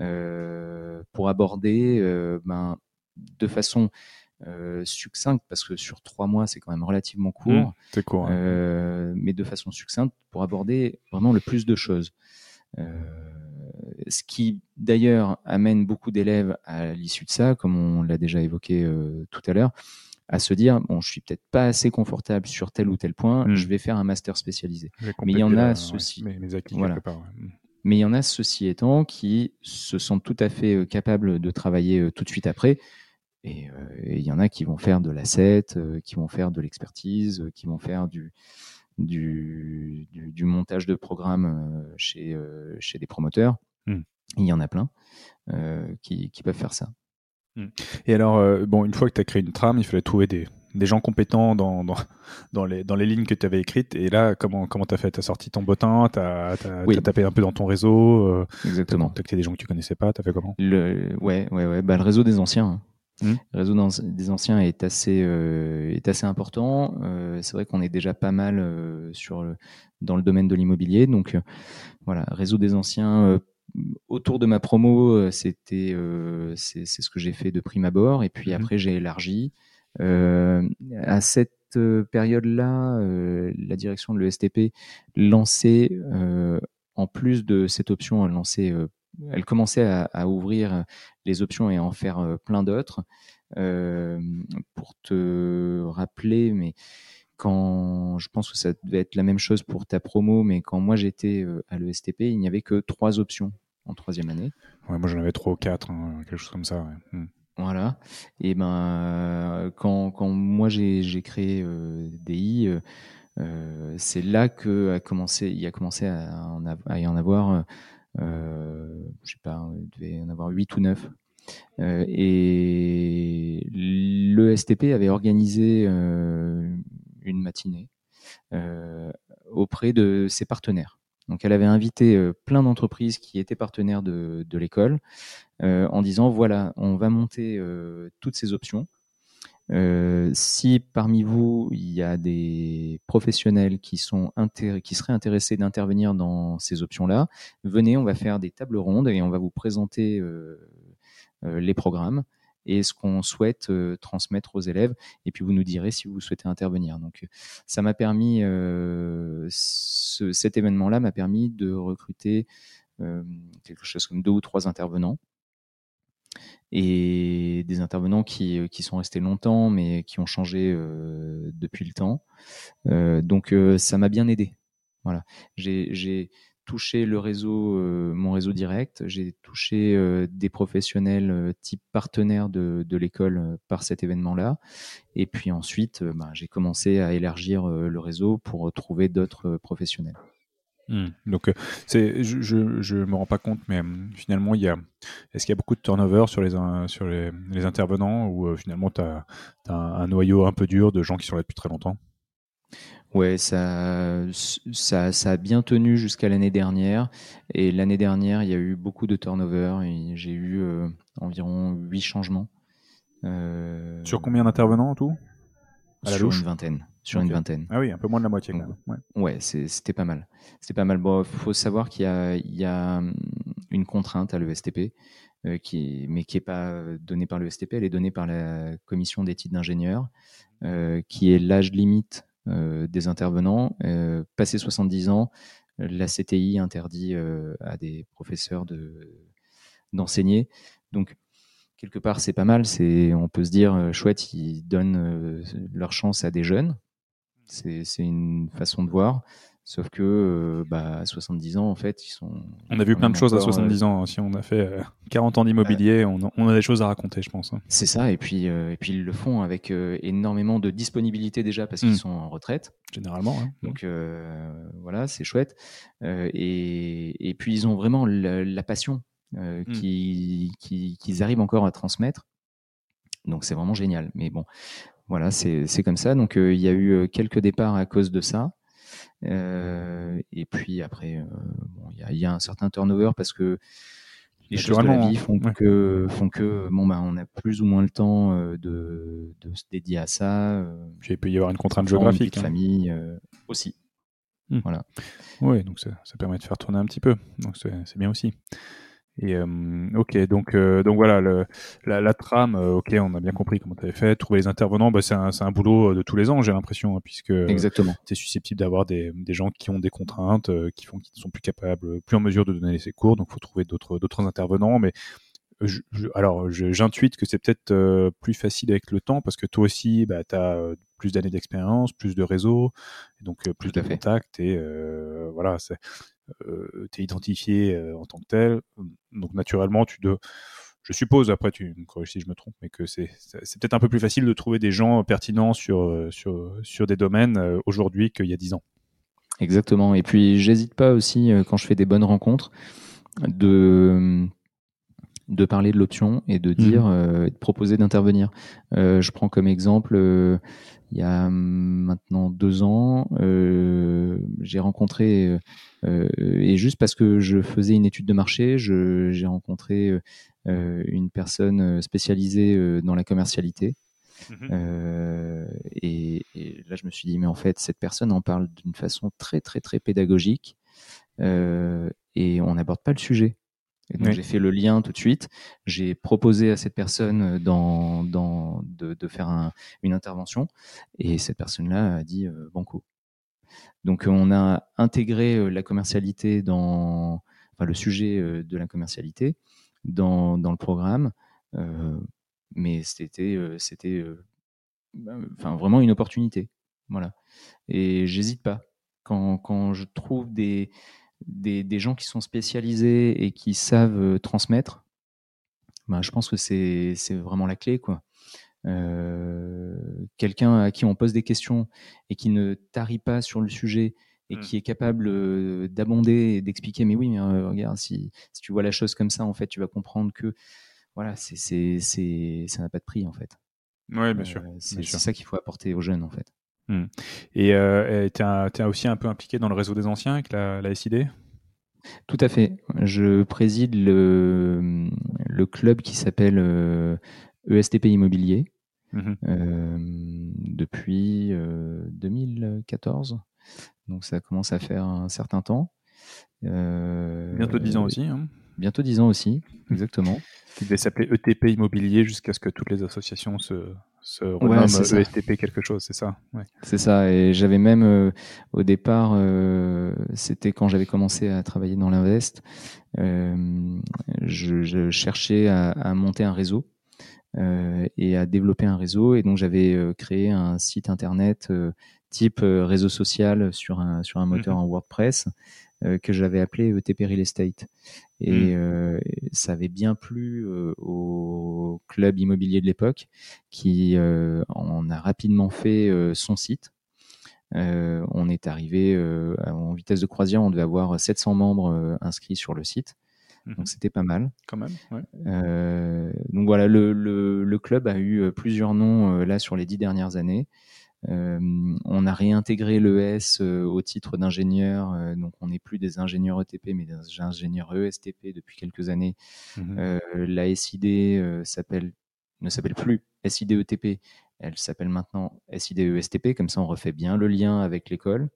Euh, pour aborder euh, ben, de façon euh, succincte, parce que sur trois mois, c'est quand même relativement mmh, court. mais de façon succincte pour aborder vraiment le plus de choses. ce qui d'ailleurs amène beaucoup d'élèves à l'issue de ça, comme on l'a déjà évoqué tout à l'heure, à se dire bon, je suis peut-être pas assez confortable sur tel ou tel point, mmh. je vais faire un master spécialisé. Mais il y en a ceci. voilà. Mmh. Mais il y en a, ceci étant, qui se sentent tout à fait euh, capables de travailler euh, tout de suite après. Euh, et il y en a qui vont faire de l'asset, qui vont faire de l'expertise, qui vont faire du, du, du, montage de programmes chez, chez des promoteurs. Hmm. Il y en a plein qui, qui, peuvent faire ça. Hmm. Et alors, bon, une fois que tu as créé une trame, il fallait trouver des, des gens compétents dans, dans, dans, les, dans les lignes que tu avais écrites. Et là, comment comment t'as fait? T'as sorti ton bottin, t'as as, tapé un peu dans ton réseau. Euh, Exactement. T'as contacté des gens que tu connaissais pas. T'as fait comment? Le, Ouais, ouais, ouais. Bah, le réseau des anciens. Hein. Hmm. Le réseau des anciens est assez, euh, est assez important. Euh, c'est vrai qu'on est déjà pas mal euh, sur le, dans le domaine de l'immobilier. Donc voilà, réseau des anciens autour de ma promo, c'était c'est ce que j'ai fait de prime abord. Et puis hmm. après, j'ai élargi. Euh, à cette euh, période-là, euh, la direction de l'ESTP lançait, en plus de cette option, elle lançait elle commençait à, ouvrir les options et à en faire plein d'autres. pour te rappeler, mais quand je pense que ça devait être la même chose pour ta promo, mais quand moi j'étais à l'ESTP, il n'y avait que trois options en troisième année. Moi j'en avais trois ou quatre, hein, quelque chose comme ça. Hmm. Voilà. Et ben quand, quand moi j'ai créé euh, DI, euh, euh, c'est là que a commencé, à, y en avoir, je sais pas, il devait y en avoir 8 ou 9. et le STP avait organisé une matinée auprès de ses partenaires. Donc elle avait invité plein d'entreprises qui étaient partenaires de, l'école euh, en disant voilà, on va monter euh, toutes ces options. Euh, si parmi vous, il y a des professionnels qui seraient intéressés d'intervenir dans ces options-là, venez, on va faire des tables rondes et on va vous présenter les programmes et ce qu'on souhaite transmettre aux élèves. Et puis vous nous direz si vous souhaitez intervenir. Donc ça m'a permis, cet événement-là m'a permis de recruter quelque chose comme deux ou trois intervenants et des intervenants qui, euh, qui sont restés longtemps mais qui ont changé euh, depuis le temps. Euh, donc ça m'a bien aidé. Voilà. J'ai touché le réseau, mon réseau direct. J'ai touché des professionnels type partenaires de, l'école par cet événement-là. Et puis ensuite, bah, j'ai commencé à élargir le réseau pour trouver d'autres professionnels. Hmm. Donc, euh, je, je, me rends pas compte, mais hum, finalement, il y a, est-ce qu'il y a beaucoup de turnover sur les, intervenants ou euh, finalement, tu as, un, noyau un peu dur de gens qui sont là depuis très longtemps? Ouais, ça, ça, ça, a bien tenu jusqu'à l'année dernière. Et l'année dernière, il y a eu beaucoup de turnover. J'ai eu euh, environ 8 changements. Sur combien d'intervenants en tout? Sur une vingtaine sur une vingtaine. Ah oui, un peu moins de la moitié. Quand même. Ouais, c'était pas mal. C'était pas mal. Bon, faut savoir qu'il y, y a, hum, une contrainte à l'ESTP, euh, qui, mais qui n'est pas donnée par l'ESTP, elle est donnée par la commission d'éthique d'ingénieurs, euh, qui est l'âge limite euh, des intervenants. Euh, passé 70 ans, la CTI interdit euh, à des professeurs de d'enseigner. Donc, quelque part, c'est pas mal. C'est, on peut se dire, chouette, ils donnent leur chance à des jeunes c'est une façon de voir. Sauf que euh, bah, à 70 ans, en fait, ils sont. On a vu plein de choses à 70 euh, ans. Si on a fait 40 euh, ans d'immobilier, on, a des choses à raconter, je pense. Hein. C'est ça. Et puis, et puis, ils le font avec énormément de disponibilité déjà parce qu'ils hmm. sont en retraite. Généralement. Hein. Donc, voilà, c'est chouette. Et, et, puis, ils ont vraiment la, passion hmm. qu'ils arrivent encore à transmettre. Donc, c'est vraiment génial. Mais bon, voilà, c'est comme ça. Donc il y a eu quelques départs à cause de ça. Euh, et puis après, il y, a un certain turnover parce que les choses de la vie font que font que bon bah on a plus ou moins le temps de, de se dédier à ça. Puis il peut y avoir une contrainte géographique. Hein. famille aussi. Hmm. Voilà. Oui, donc ça, ça, permet de faire tourner un petit peu. Donc c'est bien aussi. Et euh, ok, donc euh, donc voilà, le, la, la, trame, euh, ok, on a bien compris comment tu avais fait. Trouver les intervenants, bah, c'est un, un, boulot de tous les ans, j'ai l'impression, hein, puisque Exactement. tu es susceptible d'avoir des, des gens qui ont des contraintes, qui font qui ne sont plus capables, plus en mesure de donner ces cours, donc faut trouver d'autres d'autres intervenants. Mais je, alors j'intuite que c'est peut-être plus facile avec le temps parce que toi aussi, bah, tu as plus d'années d'expérience, plus de réseau, donc plus de contacts et voilà, c'est euh, tu es identifié euh, en tant que tel. Donc naturellement, tu dois je suppose, après tu me corriges si je me trompe, mais que c'est peut-être un peu plus facile de trouver des gens pertinents sur, euh, sur, sur des domaines aujourd'hui qu'il y a 10 ans. Exactement. Et puis, j'hésite pas aussi, quand je fais des bonnes rencontres, de, de parler de l'option et de mmh. dire, de proposer d'intervenir. je prends comme exemple, il y a maintenant deux ans, j'ai rencontré euh, et juste parce que je faisais une étude de marché, j'ai rencontré euh, une personne spécialisée dans la commercialité. Mmh et, là, je me suis dit, mais en fait, cette personne en parle d'une façon très, très, très pédagogique et on n'aborde pas le sujet. Et donc, j'ai fait le lien tout de suite. J'ai proposé à cette personne dans, dans, de, de faire un, une intervention et cette personne-là a dit Banco. Donc on a intégré euh, la commercialité dans, enfin le sujet euh, de la commercialité dans, dans le programme, euh, mais c'était c'était enfin vraiment une opportunité, voilà. Et j'hésite pas quand, quand je trouve des, des, des gens qui sont spécialisés et qui savent transmettre, ben, je pense que c'est vraiment la clé quoi. Euh, quelqu'un à qui on pose des questions et qui ne tarit pas sur le sujet et mmh. qui est capable euh, d'abonder et d'expliquer mais oui mais euh, regarde si, si, tu vois la chose comme ça en fait tu vas comprendre que voilà c'est c'est c'est ça n'a pas de prix en fait oui bien sûr c'est ça qu'il faut apporter aux jeunes en fait mmh. et tu es, aussi un peu impliqué dans le réseau des anciens avec la, la SID tout à fait. Je préside le, le club qui s'appelle ESTP Immobilier mmh euh, depuis 2014. Euh, Donc ça commence à faire un certain temps. Euh, bientôt 10 ans aussi. Hein. Bientôt 10 ans aussi, exactement. Qui devait s'appeler ETP Immobilier jusqu'à ce que toutes les associations se, se renomment ESTP quelque chose, c'est ça C'est ça, et j'avais même au départ, c'était quand j'avais commencé à travailler dans l'Invest, je, cherchais à, monter un réseau euh, et à développer un réseau. Et donc j'avais euh, créé un site internet euh, type réseau social sur un, sur un moteur Mhm. en WordPress que j'avais appelé ETP Real Estate. Et Mhm. euh, ça avait bien plu euh, au club immobilier de l'époque qui euh, en a rapidement fait euh, son site. Euh, on est arrivé euh, en vitesse de croisière, on devait avoir 700 membres euh, inscrits sur le site. Mhm. Donc c'était pas mal. Quand même, ouais. Euh, donc voilà, le, le, le club a eu euh, plusieurs noms euh, là sur les dix dernières années. Euh, on a réintégré l'ES euh, au titre d'ingénieur, euh, donc on n'est plus des ingénieurs ETP mais des ingénieurs ESTP depuis quelques années. Mhm. La SID s'appelle ne s'appelle plus SID ETP, elle s'appelle maintenant SID ESTP, comme ça on refait bien le lien avec l'école.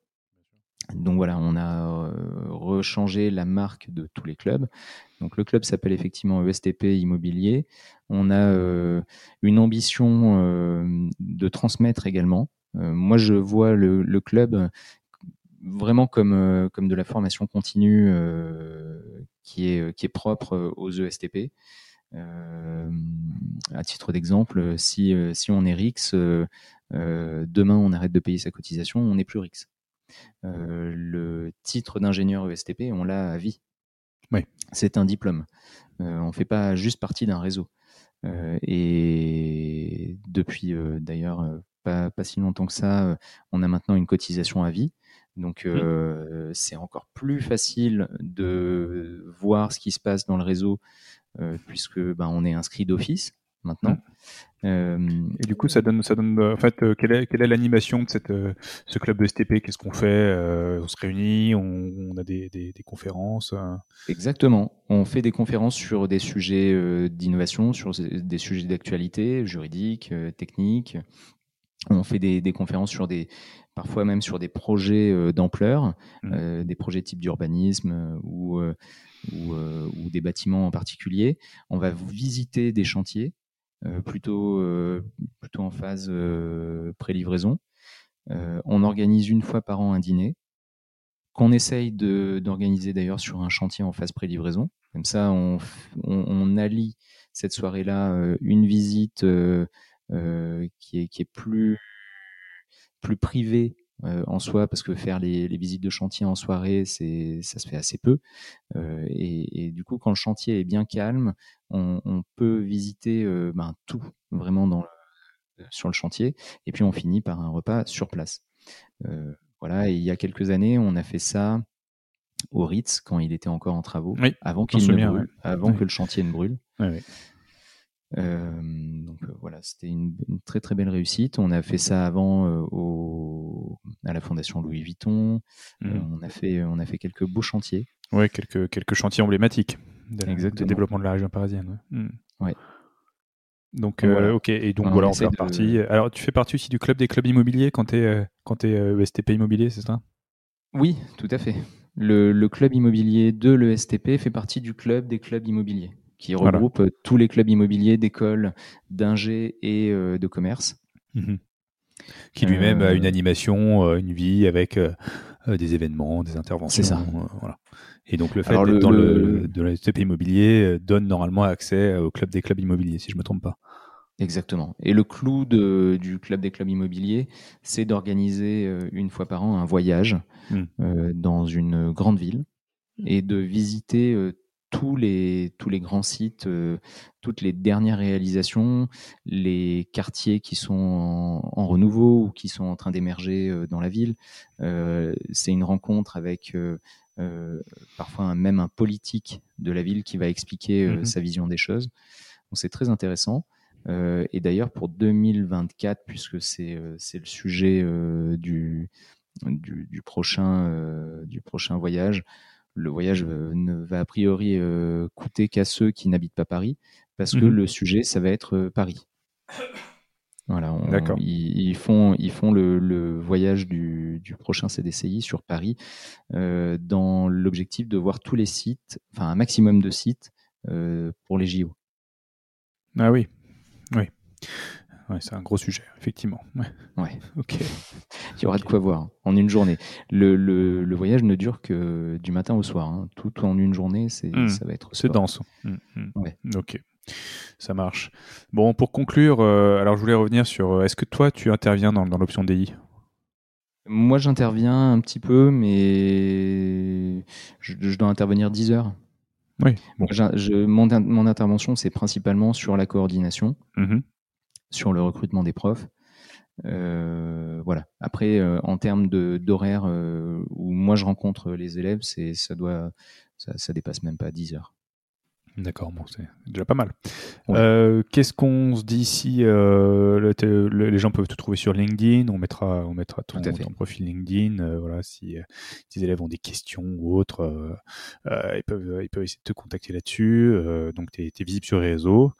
Donc voilà, on a euh, rechangé la marque de tous les clubs. Donc le club s'appelle effectivement ESTP Immobilier. On a euh, une ambition euh, de transmettre également. Moi, je vois le, club vraiment comme, de la formation continue qui, est, propre aux ESTP. À titre d'exemple, si, on est RIX, demain on arrête de payer sa cotisation, on n'est plus RIX. Euh, le titre d'ingénieur ESTP, on l'a à vie. Oui. C'est un diplôme. Euh, on ne fait pas juste partie d'un réseau. Euh, et depuis d'ailleurs pas, pas, si longtemps que ça, on a maintenant une cotisation à vie. Donc euh, c'est encore plus facile de voir ce qui se passe dans le réseau euh, puisque ben, on est inscrit d'office maintenant. Euh, et du coup, ça donne, ça donne, en fait, euh, quelle est, quelle est l'animation de cette, euh, ce club de STP Qu'est-ce qu'on fait? Euh, On se réunit, on, on a des, des, des conférences. euh. Exactement. On fait des conférences sur des sujets euh, d'innovation, sur des sujets d'actualité, juridique, euh, technique. On fait des, des, conférences sur des, parfois même sur des projets euh, d'ampleur, mmh. des projets type d'urbanisme euh, ou, ou, ou, des bâtiments en particulier. On va visiter des chantiers. Euh, plutôt, euh, plutôt en phase euh, pré-livraison. on organise une fois par an un dîner qu'on essaye d'organiser d'ailleurs sur un chantier en phase pré-livraison. Comme ça, on, on, allie cette soirée-là une visite qui, est, qui est plus, plus privée euh, en soi, parce que faire les, les, visites de chantier en soirée, c'est ça se fait assez peu. Euh, et, et, du coup, quand le chantier est bien calme, on, on peut visiter euh, ben, tout vraiment dans le, sur le chantier, et puis on finit par un repas sur place. Voilà. Et il y a quelques années, on a fait ça au Ritz quand il était encore en travaux, oui, avant qu'il ne bien, brûle, ouais. avant que le chantier ne brûle. Oui, donc euh, voilà, c'était une, une, très très belle réussite. On a fait ça avant euh, au, à la Fondation Louis Vuitton. Mmh. Euh, on a fait on a fait quelques beaux chantiers. Oui, quelques quelques chantiers emblématiques du développement de la région parisienne. Mmh. Ouais. Donc, donc voilà. ok, et donc on voilà, on fait de... partie. Alors tu fais partie aussi du club des clubs immobiliers quand tu es quand es ESTP immobilier, c'est ça? Oui, tout à fait. Le, le club immobilier de l'ESTP fait partie du club des clubs immobiliers qui regroupe voilà. tous les clubs immobiliers d'écoles, d'ingé et euh, de commerce. Mmh. Qui lui-même euh... a une animation, euh, une vie avec euh, des événements, des interventions. C'est ça. voilà. Et donc le fait d'être dans le, le, de la STP immobilier euh, donne normalement accès au club des clubs immobiliers, si je ne me trompe pas. Exactement. Et le clou de, du club des clubs immobiliers, c'est d'organiser euh, une fois par an un voyage mmh. dans une grande ville et de visiter euh, tous les, tous les grands sites, euh, toutes les dernières réalisations, les quartiers qui sont en, en renouveau ou qui sont en train d'émerger euh, dans la ville. Euh, c'est une rencontre avec parfois un, même un politique de la ville qui va expliquer Mhm. mmh. sa vision des choses. Donc c'est très intéressant. Et d'ailleurs pour 2024, puisque c'est le sujet du, du, du, prochain, du prochain voyage, le voyage euh, ne va a priori euh, coûter qu'à ceux qui n'habitent pas Paris, parce Mhm. que le sujet, ça va être euh, Paris. Voilà, on- ils, ils font, ils font le, le voyage du, du prochain CDCI sur Paris euh, dans l'objectif de voir tous les sites, enfin un maximum de sites euh, pour les JO. Ah oui, oui. Ouais, c'est un gros sujet, effectivement. Ouais. Ouais. Ok. Il y aura de quoi voir hein, en une journée. Le, le, le voyage ne dure que du matin au soir. hein. Tout en une journée, c'est, Mm. ça va être. C'est dense. Mm, mm. Ouais. Ok. Ça marche. Bon, pour conclure, euh, alors je voulais revenir sur. euh, Est-ce que toi, tu interviens dans, dans l'option DI Moi, j'interviens un petit peu, mais je, dois intervenir 10 heures. Oui. mon, mon, intervention, c'est principalement sur la coordination, mmh sur le recrutement des profs. Euh, voilà. Après, euh, en termes d'horaire euh, où moi je rencontre les élèves, c'est ça doit ça, ça dépasse même pas 10 heures. D'accord, bon, c'est déjà pas mal. Euh, qu'est-ce qu'on se dit ici euh, Les gens peuvent te trouver sur LinkedIn? On mettra, on mettra ton, profil LinkedIn. Voilà, si, tes élèves ont des questions ou autres, ils peuvent, ils peuvent essayer de te contacter là-dessus. donc, tu es, visible sur les réseaux.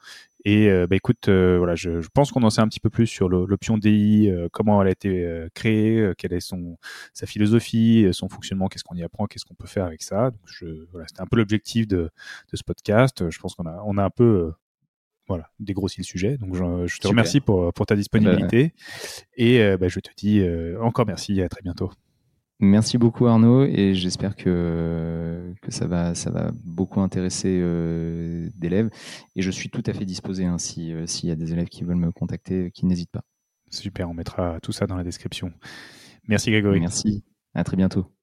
Et bah, écoute, voilà, je, pense qu'on en sait un petit peu plus sur l'option DI, comment elle a été créée, quelle est son sa philosophie, son fonctionnement, qu'est-ce qu'on y apprend, qu'est-ce qu'on peut faire avec ça. Donc je, voilà, c'était un peu l'objectif de, de, ce podcast. Je pense qu'on a on a un peu voilà, dégrossi le sujet. Donc je, te remercie pour, pour ta disponibilité et bah, je te dis encore merci et à très bientôt. Merci beaucoup Arnaud et j'espère que, que ça, va, ça va beaucoup intéresser euh, d'élèves. Et je suis tout à fait disposé hein, euh, s'il y a des élèves qui veulent me contacter, qui n'hésitent pas. Super, on mettra tout ça dans la description. Merci Grégory. Merci, à très bientôt.